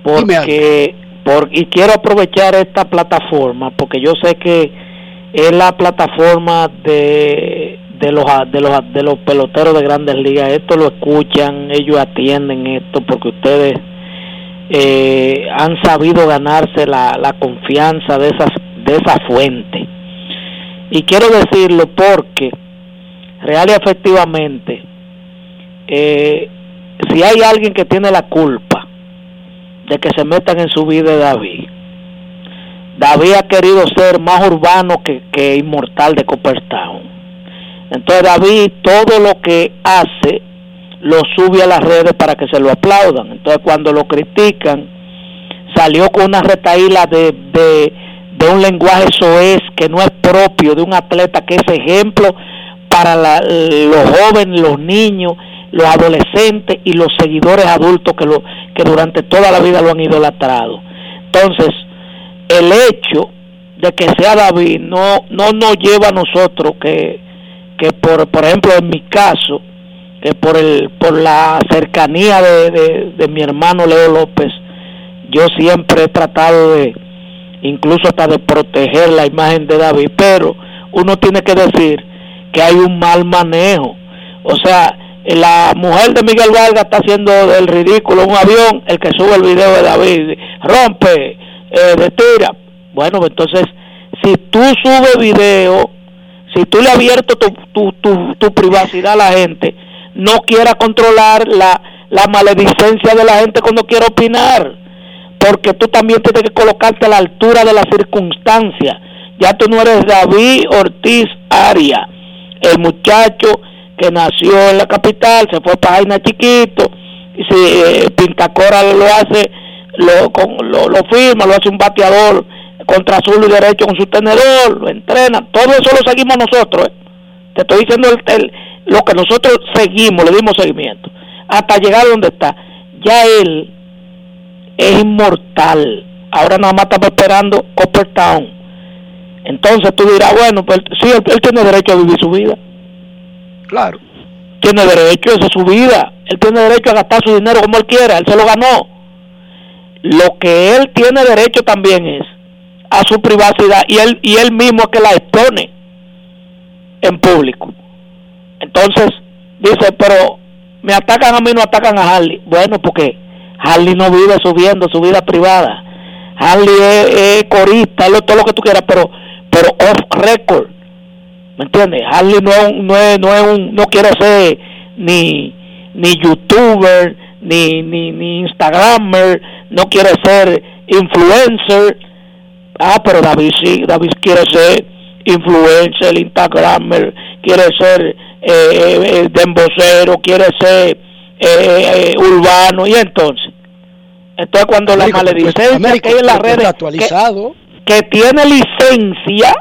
Porque y quiero aprovechar esta plataforma porque yo sé que es la plataforma de de los de los de los peloteros de Grandes Ligas. Esto lo escuchan, ellos atienden esto porque ustedes eh, han sabido ganarse la, la confianza de esas de esa fuente. Y quiero decirlo porque real y efectivamente eh, si hay alguien que tiene la culpa de que se metan en su vida David. David ha querido ser más urbano que, que inmortal de Coppertown. Entonces David todo lo que hace lo sube a las redes para que se lo aplaudan. Entonces cuando lo critican salió con una retaíla de, de, de un lenguaje soez que no es propio de un atleta que es ejemplo para la- los jóvenes, los niños, los adolescentes y los seguidores adultos que, lo, que durante toda la vida lo han idolatrado. Entonces, el hecho de que sea David no, no nos lleva a nosotros que, que por, por ejemplo, en mi caso, que por, el, por la cercanía de, de, de mi hermano Leo López, yo siempre he tratado de, incluso hasta de proteger la imagen de David, pero uno tiene que decir que hay un mal manejo. O sea, la mujer de Miguel Vargas está haciendo del ridículo un avión, el que sube el video de David, rompe, eh, detira. Bueno, pues entonces, si tú subes video, si tú le abierto tu, tu, tu, tu privacidad a la gente, no quiera controlar la, la maledicencia de la gente cuando quiera opinar, porque tú también tienes que colocarte a la altura de las circunstancias. Ya tú no eres David Ortiz Aria, el muchacho que nació en la capital, se fue para Jaina chiquito, y si eh, Pintacora lo hace, lo, con, lo, lo firma, lo hace un bateador contra azul y derecho con su tenedor, lo entrena, todo eso lo seguimos nosotros. ¿eh? Te estoy diciendo el- lo que nosotros seguimos, le dimos seguimiento, hasta llegar a donde está. Ya él es inmortal. Ahora nada más estamos esperando Coppertown. Entonces tú dirás, bueno, pues sí, él tiene derecho a vivir su vida.
Claro.
Tiene derecho, esa es su vida. Él tiene derecho a gastar su dinero como él quiera, él se lo ganó. Lo que él tiene derecho también es a su privacidad y él y él mismo es que la expone en público. Entonces dice, pero me atacan a mí, no atacan a Harley. Bueno, porque Harley no vive subiendo su vida privada. Harley es, corista, todo lo que tú quieras, pero pero off record. ¿Me entiendes? Harley no no es, no es un, no quiere ser ni ni youtuber, ni ni ni instagramer, no quiere ser influencer. Ah, pero David sí, David quiere ser influencer, instagramer, quiere ser eh, eh, dembocero, quiere ser eh, eh, urbano y entonces entonces cuando la
Américo,
maledicencia
Américo,
que hay en las
estás
redes que- que tiene licencia,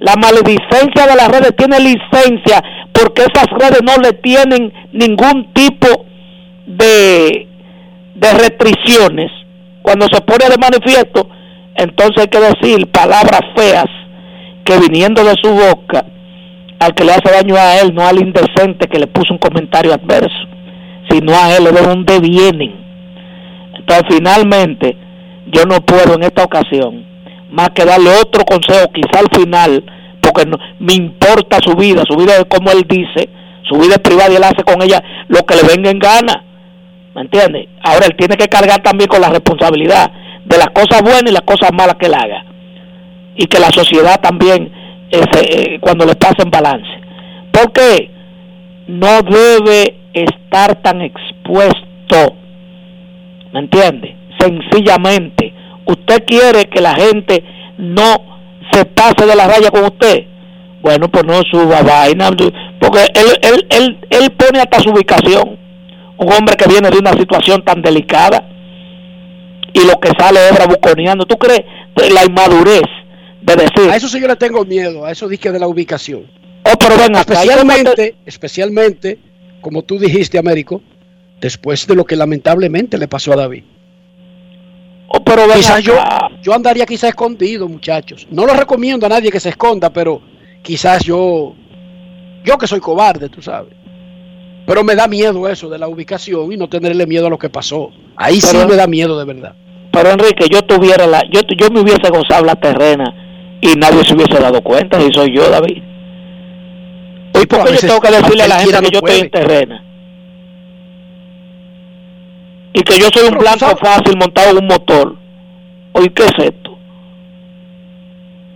la maledicencia de las redes tiene licencia porque esas redes no le tienen ningún tipo de, de restricciones. Cuando se pone de manifiesto, entonces hay que decir palabras feas que viniendo de su boca al que le hace daño a él, no al indecente que le puso un comentario adverso, sino a él, de dónde vienen. Entonces, finalmente, yo no puedo en esta ocasión más que darle otro consejo, quizá al final, porque no, me importa su vida, su vida es como él dice, su vida es privada y él hace con ella lo que le venga en gana. ¿Me entiendes? Ahora él tiene que cargar también con la responsabilidad de las cosas buenas y las cosas malas que él haga. Y que la sociedad también, se- eh, cuando le pase en balance. Porque no debe estar tan expuesto. ¿Me entiende? Sencillamente, usted quiere que la gente no se pase de la raya con usted. Bueno, pues no suba vaina, porque él, él, él, él pone hasta su ubicación. Un hombre que viene de una situación tan delicada y lo que sale es bravuconeando. ¿Tú crees la inmadurez de decir.
A eso sí yo le tengo miedo, a eso dije de la ubicación.
Oh, pero ven
especialmente, especialmente, como tú dijiste, Américo, después de lo que lamentablemente le pasó a David.
Oh, pero
quizás yo,
acá.
yo andaría quizás escondido, muchachos. No lo recomiendo a nadie que se esconda, pero quizás yo, yo que soy cobarde, tú sabes. Pero me da miedo eso de la ubicación y no tenerle miedo a lo que pasó. Ahí sí
Pero-
me da miedo de verdad.
Pero Enrique, yo tuviera la, yo, yo me hubiese gozado la terrena y nadie se hubiese dado cuenta si soy yo, David. ¿Y por qué yo tengo que decirle a la gente que
no
yo estoy en terrena? Y que yo soy un blanco
sabes-
fácil montado en un motor. Oye, ¿qué es esto?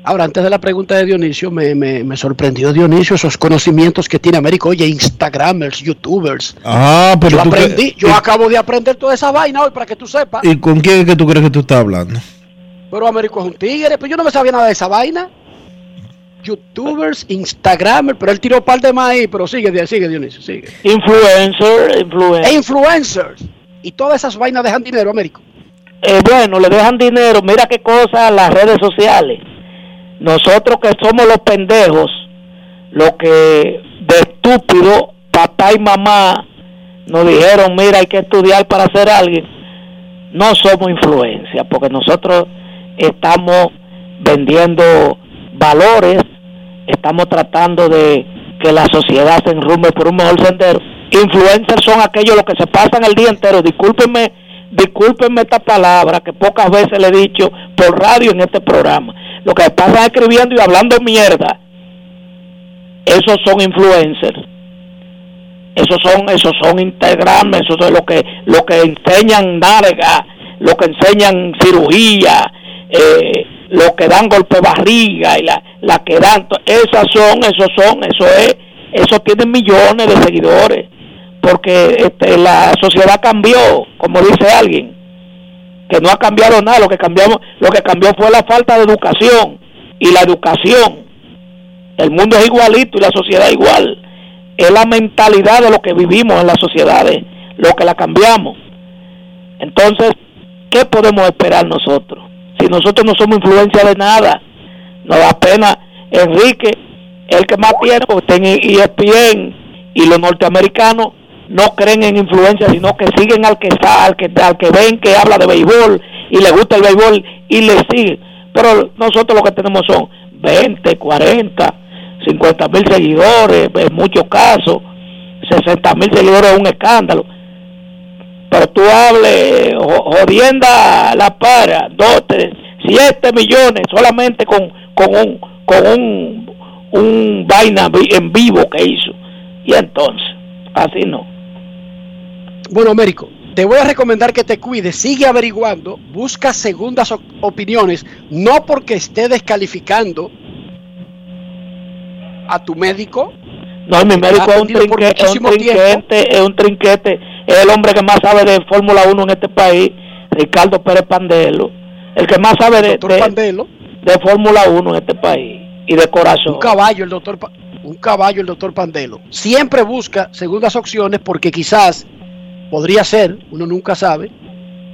Ahora, antes de la pregunta de Dionisio, me, me, me sorprendió Dionisio esos conocimientos que tiene Américo. Oye, Instagramers, YouTubers.
Ah, pero
yo
tú que-
aprendí, yo
y-
acabo de aprender toda esa vaina hoy para que tú sepas.
¿Y con quién es que tú crees que tú estás hablando?
Pero Américo es un tigre, pero yo no me sabía nada de esa vaina. YouTubers, Instagramers, pero él tiró un par de más ahí, pero sigue, sigue Dionisio, sigue.
Influencer, influencer.
E influencers. Y todas esas vainas dejan dinero, Américo.
Eh, bueno, le dejan dinero. Mira qué cosa las redes sociales. Nosotros que somos los pendejos, lo que de estúpido papá y mamá nos dijeron, mira, hay que estudiar para ser alguien. No somos influencia, porque nosotros estamos vendiendo valores, estamos tratando de que la sociedad se enrumbe por un mejor sendero. Influencers son aquellos los que se pasan el día entero, discúlpenme, discúlpenme esta palabra que pocas veces le he dicho por radio en este programa. Lo que pasan escribiendo y hablando mierda, esos son influencers. Esos son, esos son esos son lo que, lo que enseñan narga, lo que enseñan cirugía, eh, lo que dan golpe barriga y la, la que dan, esas son, esos son, eso es, eso tienen millones de seguidores, porque este, la sociedad cambió, como dice alguien, que no ha cambiado nada, lo que cambiamos, lo que cambió fue la falta de educación y la educación. El mundo es igualito y la sociedad igual. Es la mentalidad de lo que vivimos en las sociedades, lo que la cambiamos. Entonces, ¿qué podemos esperar nosotros? Si nosotros no somos influencia de nada, nos da pena. Enrique, el que más tiene, porque está en ESPN y los norteamericanos no creen en influencia, sino que siguen al que está, al que, al que ven que habla de béisbol y le gusta el béisbol y le siguen. Pero nosotros lo que tenemos son 20, 40, 50 mil seguidores, en muchos casos, 60 mil seguidores es un escándalo. Pero tú hables, jo- jodienda la para, dos, tres, siete millones solamente con, con un, con un, un vaina en vivo que hizo. Y entonces, así no.
Bueno, Américo, te voy a recomendar que te cuides, sigue averiguando, busca segundas opiniones, no porque esté descalificando a tu médico.
No, mi médico es un,
atendido por
trinque- es un trinquete, es un trinquete, es el hombre que más sabe de Fórmula 1 en este país, Ricardo Pérez Pandelo, el que más sabe de, Fórmula 1 en este país y de corazón.
Un caballo, el doctor, un caballo, el doctor Pandelo. Siempre busca segundas opciones porque quizás podría ser, uno nunca sabe,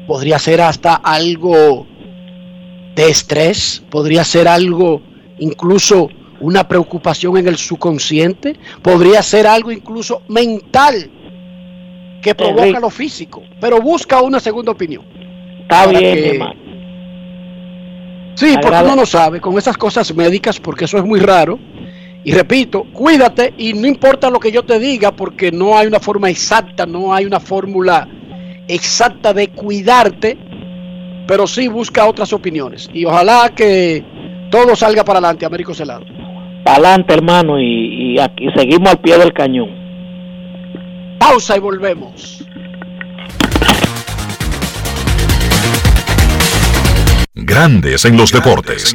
podría ser hasta algo de estrés, podría ser algo incluso una preocupación en el subconsciente, podría ser algo incluso mental que provoca
Enrique.
lo físico, pero busca una segunda opinión.
Está bien,
que-
hermano.
Sí, porque uno no sabe con esas cosas médicas, porque eso es muy raro. Y repito, cuídate y no importa lo que yo te diga, porque no hay una forma exacta, no hay una fórmula exacta de cuidarte, pero sí busca otras opiniones. Y ojalá que todo salga para adelante, Américo Celado.
Para adelante, hermano, y, y aquí seguimos al pie del cañón.
Pausa y volvemos.
Grandes en los deportes.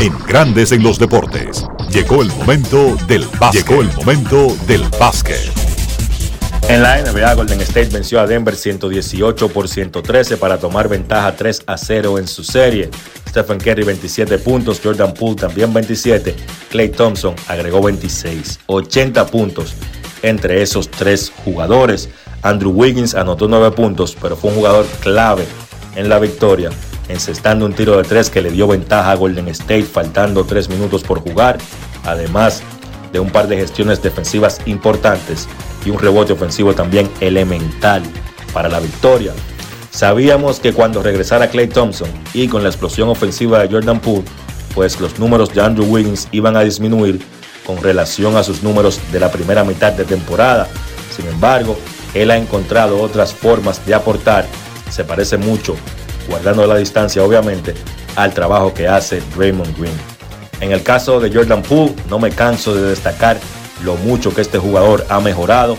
En Grandes en los Deportes. Llegó el momento del básquet. Llegó el momento del básquet.
En la NBA, Golden State venció a Denver 118 por 113 para tomar ventaja 3 a 0 en su serie. Stephen Curry 27 puntos, Jordan Poole también 27, Clay Thompson agregó 26, 80 puntos entre esos tres jugadores. Andrew Wiggins anotó 9 puntos, pero fue un jugador clave en la victoria, encestando un tiro de 3 que le dio ventaja a Golden State faltando 3 minutos por jugar, además de un par de gestiones defensivas importantes y un rebote ofensivo también elemental para la victoria. Sabíamos que cuando regresara Clay Thompson y con la explosión ofensiva de Jordan Poole, pues los números de Andrew Wiggins iban a disminuir con relación a sus números de la primera mitad de temporada. Sin embargo, él ha encontrado otras formas de aportar. Se parece mucho, guardando la distancia obviamente, al trabajo que hace Draymond Green. En el caso de Jordan Poole, no me canso de destacar lo mucho que este jugador ha mejorado.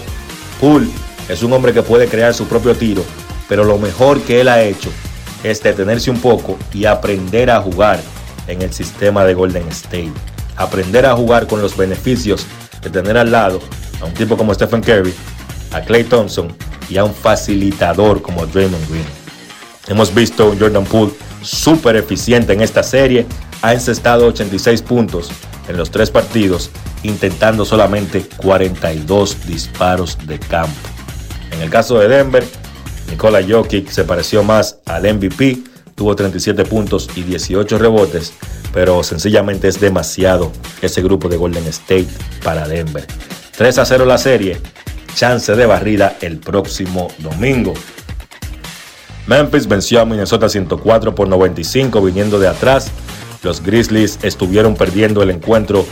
Poole es un hombre que puede crear su propio tiro, pero lo mejor que él ha hecho es detenerse un poco y aprender a jugar en el sistema de Golden State. Aprender a jugar con los beneficios de tener al lado a un tipo como Stephen Curry, a Clay Thompson y a un facilitador como Draymond Green. Hemos visto un Jordan Poole súper eficiente en esta serie, ha encestado 86 puntos en los tres partidos, intentando solamente 42 disparos de campo. En el caso de Denver, Nikola Jokic se pareció más al MVP, tuvo 37 puntos y 18 rebotes, pero sencillamente es demasiado ese grupo de Golden State para Denver. 3 a 0 la serie, chance de barrida el próximo domingo. Memphis venció a Minnesota 104 por 95 viniendo de atrás. Los Grizzlies estuvieron perdiendo el encuentro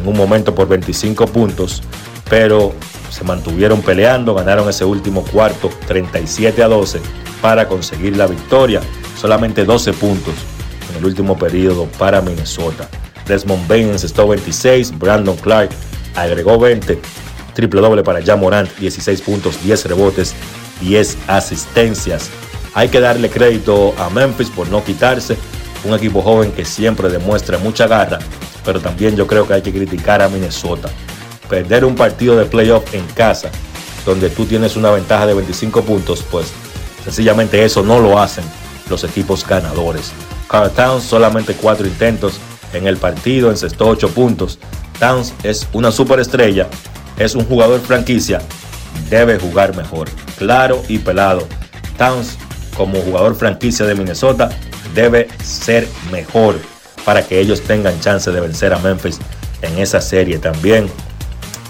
en un momento por 25 puntos, pero se mantuvieron peleando, ganaron ese último cuarto 37 a 12 para conseguir la victoria. Solamente 12 puntos en el último periodo para Minnesota. Desmond Bain encestó 26, Brandon Clark agregó 20, triple doble para Jan Morant, 16 puntos, 10 rebotes, 10 asistencias. Hay que darle crédito a Memphis por no quitarse, un equipo joven que siempre demuestra mucha garra, pero también yo creo que hay que criticar a Minnesota. Perder un partido de playoff en casa, donde tú tienes una ventaja de 25 puntos, pues sencillamente eso no lo hacen los equipos ganadores. Carl Towns solamente 4 intentos en el partido, encestó 8 puntos. Towns es una superestrella, es un jugador franquicia, debe jugar mejor, claro y pelado. Towns como jugador franquicia de Minnesota debe ser mejor para que ellos tengan chance de vencer a Memphis en esa serie también.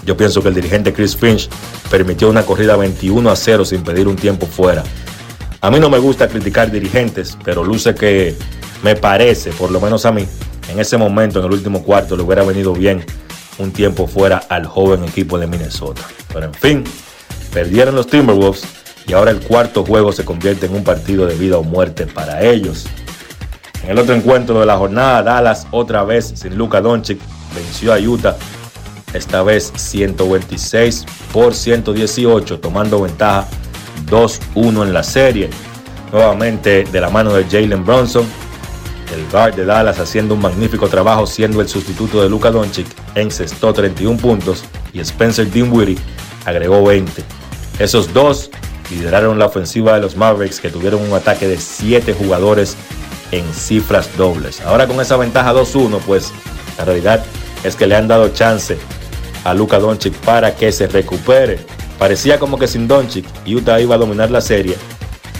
Yo pienso que el dirigente Chris Finch permitió una corrida 21 a 0 sin pedir un tiempo fuera. A mí no me gusta criticar dirigentes, pero luce que me parece, por lo menos a mí, en ese momento, en el último cuarto, le hubiera venido bien un tiempo fuera al joven equipo de Minnesota. Pero en fin, perdieron los Timberwolves y ahora el cuarto juego se convierte en un partido de vida o muerte para ellos. En el otro encuentro de la jornada, Dallas otra vez sin Luka Doncic venció a Utah, esta vez 126 por 118, tomando ventaja 2-1 en la serie. Nuevamente de la mano de Jalen Bronson, el guard de Dallas haciendo un magnífico trabajo siendo el sustituto de Luka Doncic, encestó 31 puntos y Spencer Dinwiddie agregó 20. Esos dos lideraron la ofensiva de los Mavericks que tuvieron un ataque de 7 jugadores en cifras dobles. Ahora con esa ventaja 2-1, pues la realidad es que le han dado chance a Luka Doncic para que se recupere. Parecía como que sin Doncic Utah iba a dominar la serie,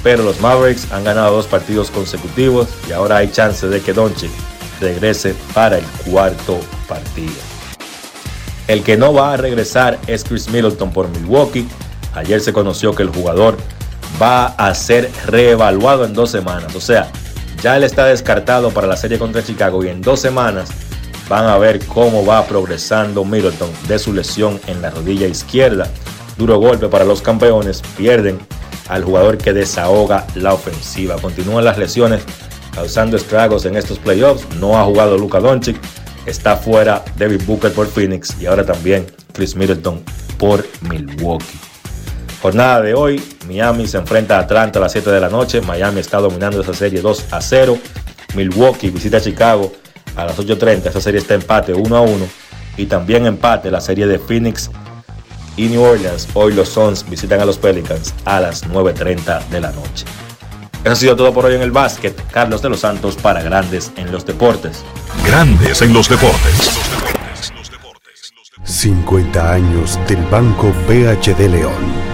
pero los Mavericks han ganado dos partidos consecutivos y ahora hay chance de que Doncic regrese para el cuarto partido. El que no va a regresar es Chris Middleton por Milwaukee. Ayer se conoció que el jugador va a ser reevaluado en dos semanas. O sea, ya él está descartado para la serie contra Chicago y en dos semanas van a ver cómo va progresando Middleton de su lesión en la rodilla izquierda. Duro golpe para los campeones, pierden al jugador que desahoga la ofensiva. Continúan las lesiones causando estragos en estos playoffs. No ha jugado Luka Doncic, está fuera David Booker por Phoenix y ahora también Chris Middleton por Milwaukee. Jornada de hoy, Miami se enfrenta a Atlanta a las 7 de la noche. Miami está dominando esa serie 2 a 0. Milwaukee visita a Chicago a las 8.30. Esa serie está empate 1 a 1. Y también empate la serie de Phoenix y New Orleans. Hoy los Suns visitan a los Pelicans a las 9.30 de la noche. Eso ha sido todo por hoy en el básquet. Carlos de los Santos para Grandes en los Deportes.
Grandes en los deportes.
50 años del Banco BHD León.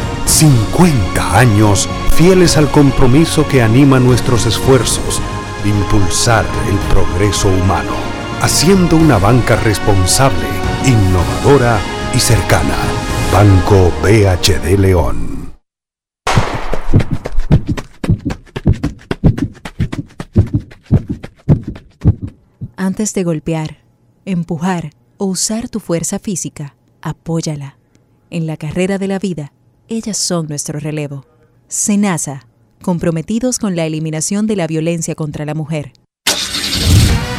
50 años fieles al compromiso que anima nuestros esfuerzos de impulsar el progreso humano, haciendo una banca responsable, innovadora y cercana. Banco BHD León.
Antes de golpear, empujar o usar tu fuerza física, apóyala. En la carrera de la vida, ellas son nuestro relevo. Senasa, comprometidos con la eliminación de la violencia contra la mujer.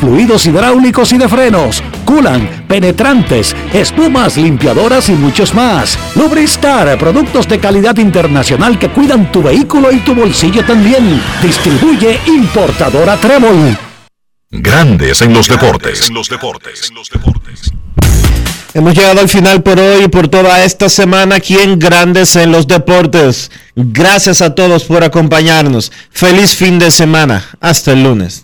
fluidos hidráulicos y de frenos, culan, penetrantes, espumas, limpiadoras y muchos más. Lubristar, productos de calidad internacional que cuidan tu vehículo y tu bolsillo también. Distribuye importadora Trébol.
Grandes en los deportes.
Hemos llegado al final por hoy y por toda esta semana aquí en Grandes en los Deportes. Gracias a todos por acompañarnos. Feliz fin de semana. Hasta el lunes.